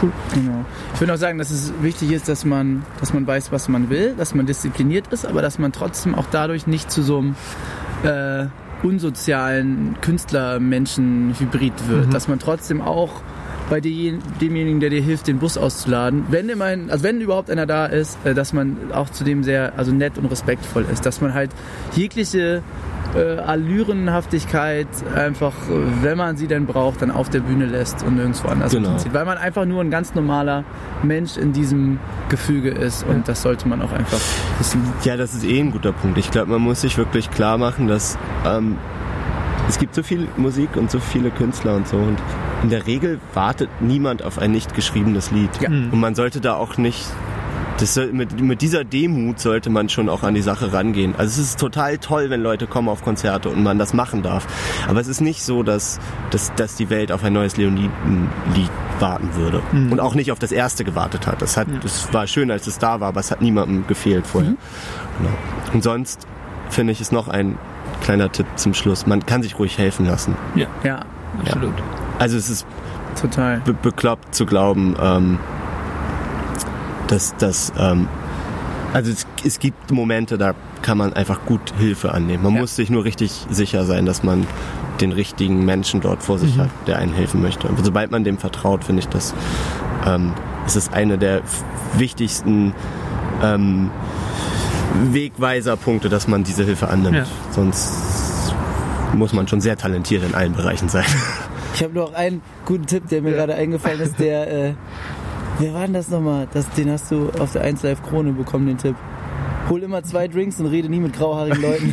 Cool. Genau. Ich würde auch sagen, dass es wichtig ist, dass man, dass man weiß, was man will, dass man diszipliniert ist, aber dass man trotzdem auch dadurch nicht zu so einem äh, unsozialen Künstler-Menschen-Hybrid wird. Dass man trotzdem auch bei demjenigen, der dir hilft, den Bus auszuladen, wenn immerhin, also wenn überhaupt einer da ist, äh, dass man auch zu dem sehr also nett und respektvoll ist, dass man halt jegliche äh, Allürenhaftigkeit einfach, äh, wenn man sie denn braucht, dann auf der Bühne lässt und nirgendwo anders Genau. hinzieht. Weil man einfach nur ein ganz normaler Mensch in diesem Gefüge ist und das sollte man auch einfach wissen. Ja, das ist eh ein guter Punkt. Ich glaube, man muss sich wirklich klar machen, dass ähm, es gibt so viel Musik und so viele Künstler und so und in der Regel wartet niemand auf ein nicht geschriebenes Lied. Ja. Und man sollte da auch nicht das, mit, mit dieser Demut sollte man schon auch an die Sache rangehen. Also es ist total toll, wenn Leute kommen auf Konzerte und man das machen darf. Aber es ist nicht so, dass, dass, dass die Welt auf ein neues Leoniden-Lied warten würde. Mhm. Und auch nicht auf das erste gewartet hat. Das, hat, ja. das war schön, als es da war, aber es hat niemandem gefehlt vorher. Mhm. Genau. Und sonst finde ich es noch ein kleiner Tipp zum Schluss. Man kann sich ruhig helfen lassen. Ja, ja absolut. Ja. Also es ist total be bekloppt zu glauben, ähm, dass das ähm, also es, es, gibt Momente, da kann man einfach gut Hilfe annehmen. Man ja. muss sich nur richtig sicher sein, dass man den richtigen Menschen dort vor sich mhm. hat, der einen helfen möchte. Und sobald man dem vertraut, finde ich, das ähm, ist es eine der wichtigsten ähm, Wegweiserpunkte, dass man diese Hilfe annimmt. Ja. Sonst muss man schon sehr talentiert in allen Bereichen sein. Ich habe noch einen guten Tipp, der mir ja. gerade eingefallen ist, der äh, Wer war denn das nochmal? Das, den hast du auf der 1 Live Krone bekommen, den Tipp. Hol immer zwei Drinks und rede nie mit grauhaarigen Leuten.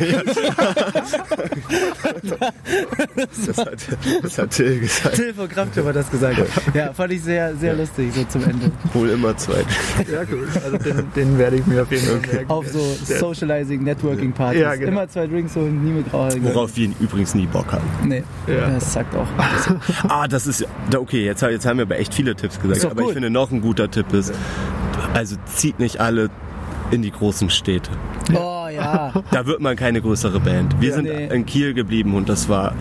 das, hat, das hat Till gesagt. Till von Kraftklub hat das gesagt. Ja, fand ich sehr, sehr lustig, so zum Ende. Hol immer zwei Drinks. Ja, cool. Also den, den werde ich mir auf jeden Fall okay. merken. Auf so Socializing, Networking Partys. Ja, genau. Immer zwei Drinks holen, nie mit grauhaarigen Leuten. Worauf wir übrigens nie Bock haben. Nee, ja. das sagt auch. ah, das ist, okay, jetzt, jetzt haben wir aber echt viele Tipps gesagt. Aber gut. ich finde, noch ein guter Tipp ist, also zieht nicht alle in die großen Städte. Oh ja. Da wird man keine größere Band. Wir ja, sind nee. in Kiel geblieben und das war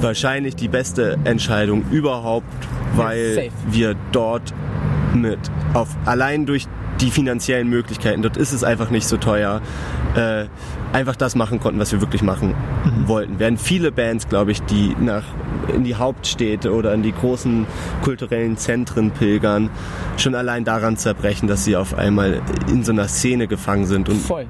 wahrscheinlich die beste Entscheidung überhaupt, weil ja, wir dort mit auf allein durch die finanziellen Möglichkeiten, dort ist es einfach nicht so teuer, äh, einfach das machen konnten, was wir wirklich machen mhm. wollten. Während viele Bands, glaube ich, die nach in die Hauptstädte oder in die großen kulturellen Zentren pilgern, schon allein daran zerbrechen, dass sie auf einmal in so einer Szene gefangen sind und Voll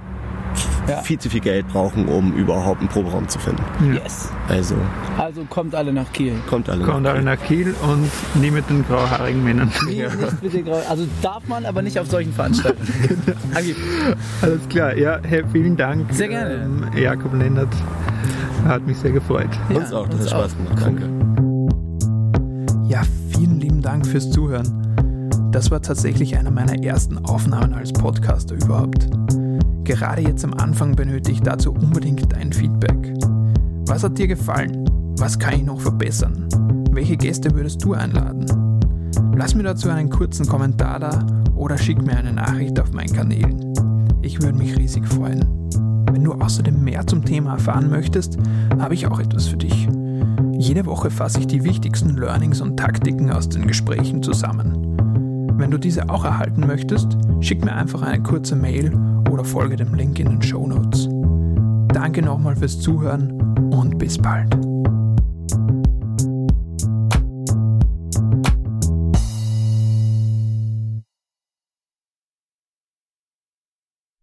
ja. viel zu viel Geld brauchen, um überhaupt einen Proberaum zu finden. Yes. Also. Also kommt alle nach Kiel. Kommt alle kommt nach alle Kiel. nach Kiel und nie mit den grauhaarigen Männern. Nee, ja. nicht mit den grau Also darf man, aber nicht auf solchen Veranstaltungen. Alles klar. Ja, hey, vielen Dank. Sehr gerne. Ähm, Jakob Lennart. Hat mich sehr gefreut. Ja, uns auch, das uns hat Spaß gemacht. Danke. Ja, vielen lieben Dank fürs Zuhören. Das war tatsächlich einer meiner ersten Aufnahmen als Podcaster überhaupt. Gerade jetzt am Anfang benötige ich dazu unbedingt dein Feedback. Was hat dir gefallen? Was kann ich noch verbessern? Welche Gäste würdest du einladen? Lass mir dazu einen kurzen Kommentar da oder schick mir eine Nachricht auf meinen Kanälen. Ich würde mich riesig freuen. Wenn du außerdem mehr zum Thema erfahren möchtest, habe ich auch etwas für dich. Jede Woche fasse ich die wichtigsten Learnings und Taktiken aus den Gesprächen zusammen. Wenn du diese auch erhalten möchtest, schick mir einfach eine kurze Mail oder folge dem Link in den Show Notes. Danke nochmal fürs Zuhören und bis bald.